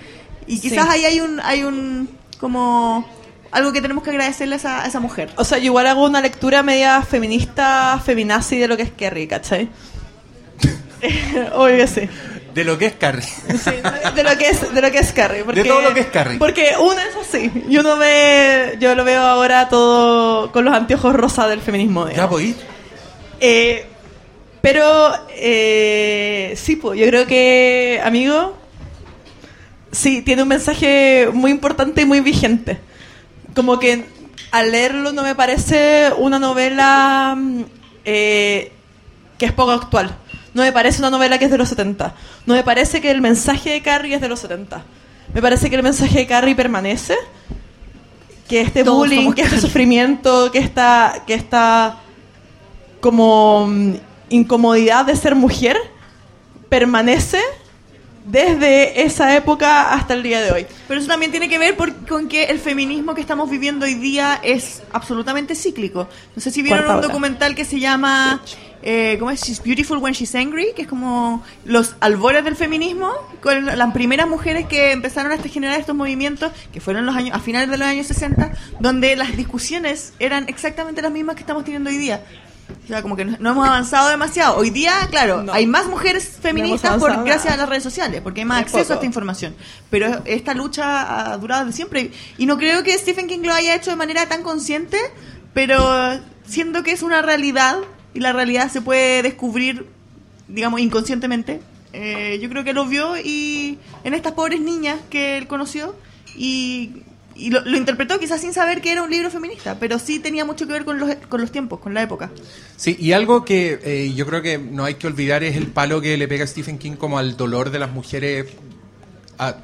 Y quizás Sí. ahí hay un, hay un, como, algo que tenemos que agradecerle a esa, a esa mujer. O sea, yo igual hago una lectura media feminista, feminazi de lo que es Kerry, ¿cachai? Obvio que sí. De lo que es Carrie. Sí, de lo que es de lo que es Carrie porque, De todo lo que es Carrie. porque uno es así y uno ve yo lo veo ahora todo con los anteojos rosa del feminismo Ya voy. Eh, pero eh, sí pues yo creo que amigo sí tiene un mensaje muy importante y muy vigente como que al leerlo no me parece una novela mm, eh, que es poco actual. No me parece una novela que es de los 70. No me parece que el mensaje de Carrie es de los 70. Me parece que el mensaje de Carrie permanece. Que este Todos bullying, que este sufrimiento, que esta, que esta como mm, incomodidad de ser mujer permanece desde esa época hasta el día de hoy. Pero eso también tiene que ver por- con que el feminismo que estamos viviendo hoy día es absolutamente cíclico. No sé si vieron Cuarta un documental que se llama eh, ¿cómo es? She's Beautiful When She's Angry, que es como los albores del feminismo, con las primeras mujeres que empezaron a generar estos movimientos, que fueron los años a finales de los años 60, donde las discusiones eran exactamente las mismas que estamos teniendo hoy día. O sea, como que no, no hemos avanzado demasiado. Hoy día, claro, No. hay más mujeres feministas por, gracias a las redes sociales, porque hay más acceso poco. a esta información. Pero esta lucha ha durado de siempre. Y no creo que Stephen King lo haya hecho de manera tan consciente, pero siendo que es una realidad y la realidad se puede descubrir, digamos, inconscientemente. eh, yo creo que lo vio y en estas pobres niñas que él conoció y, y lo, lo interpretó quizás sin saber que era un libro feminista, pero sí tenía mucho que ver con los, con los tiempos, con la época. Sí, y algo que eh, yo creo que no hay que olvidar es el palo que le pega Stephen King como al dolor de las mujeres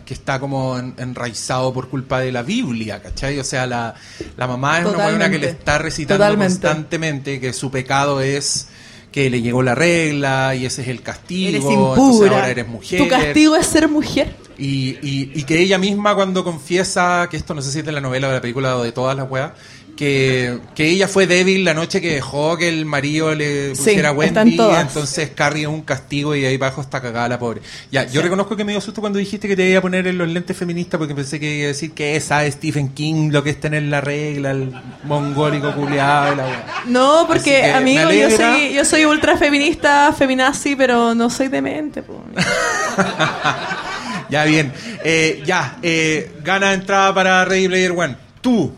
que está como en- enraizado por culpa de la Biblia, ¿cachai? O sea, la, la mamá es una buena que le está recitando Totalmente. constantemente que su pecado es que le llegó la regla y ese es el castigo, Eres impura. ahora eres mujer. Tu castigo es ser mujer. Y, y, y que ella misma cuando confiesa, que esto no sé si es de la novela o de la película o de todas las weas, que, que ella fue débil la noche que dejó que el marido le Sí, pusiera en Wendy, entonces Carrie es un castigo y ahí abajo está cagada la pobre. Ya, yo reconozco que me dio susto cuando dijiste que te iba a poner en los lentes feministas porque pensé que iba a decir que sabe Stephen King lo que es tener la regla, el mongólico culiado y la wea. No, porque amigo, yo soy, yo soy ultra feminista, feminazi, pero no soy demente. po. Ya, bien. Eh, ya, eh, gana entrada para Ready Player One. Tú,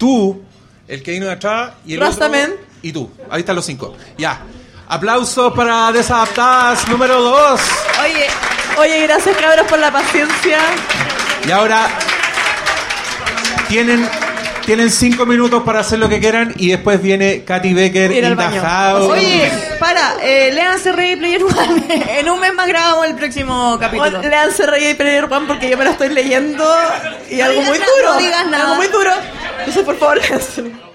tú, el que vino de atrás y el Rastaman. otro. Y tú. Ahí están los cinco. Ya. Aplausos para Desadaptadas número dos. Oye, oye, gracias cabros por la paciencia. Y ahora tienen, tienen cinco minutos para hacer lo que quieran y después viene Katy Becker Ir al baño. house. Oye, para, eh, léanse Ready Player One. en un mes más grabamos el próximo capítulo. Bueno, Leanse Rey y Player One porque yo me lo estoy leyendo y No algo muy nada, duro. no digas nada. Algo muy duro. Entonces, por favor, léanselo.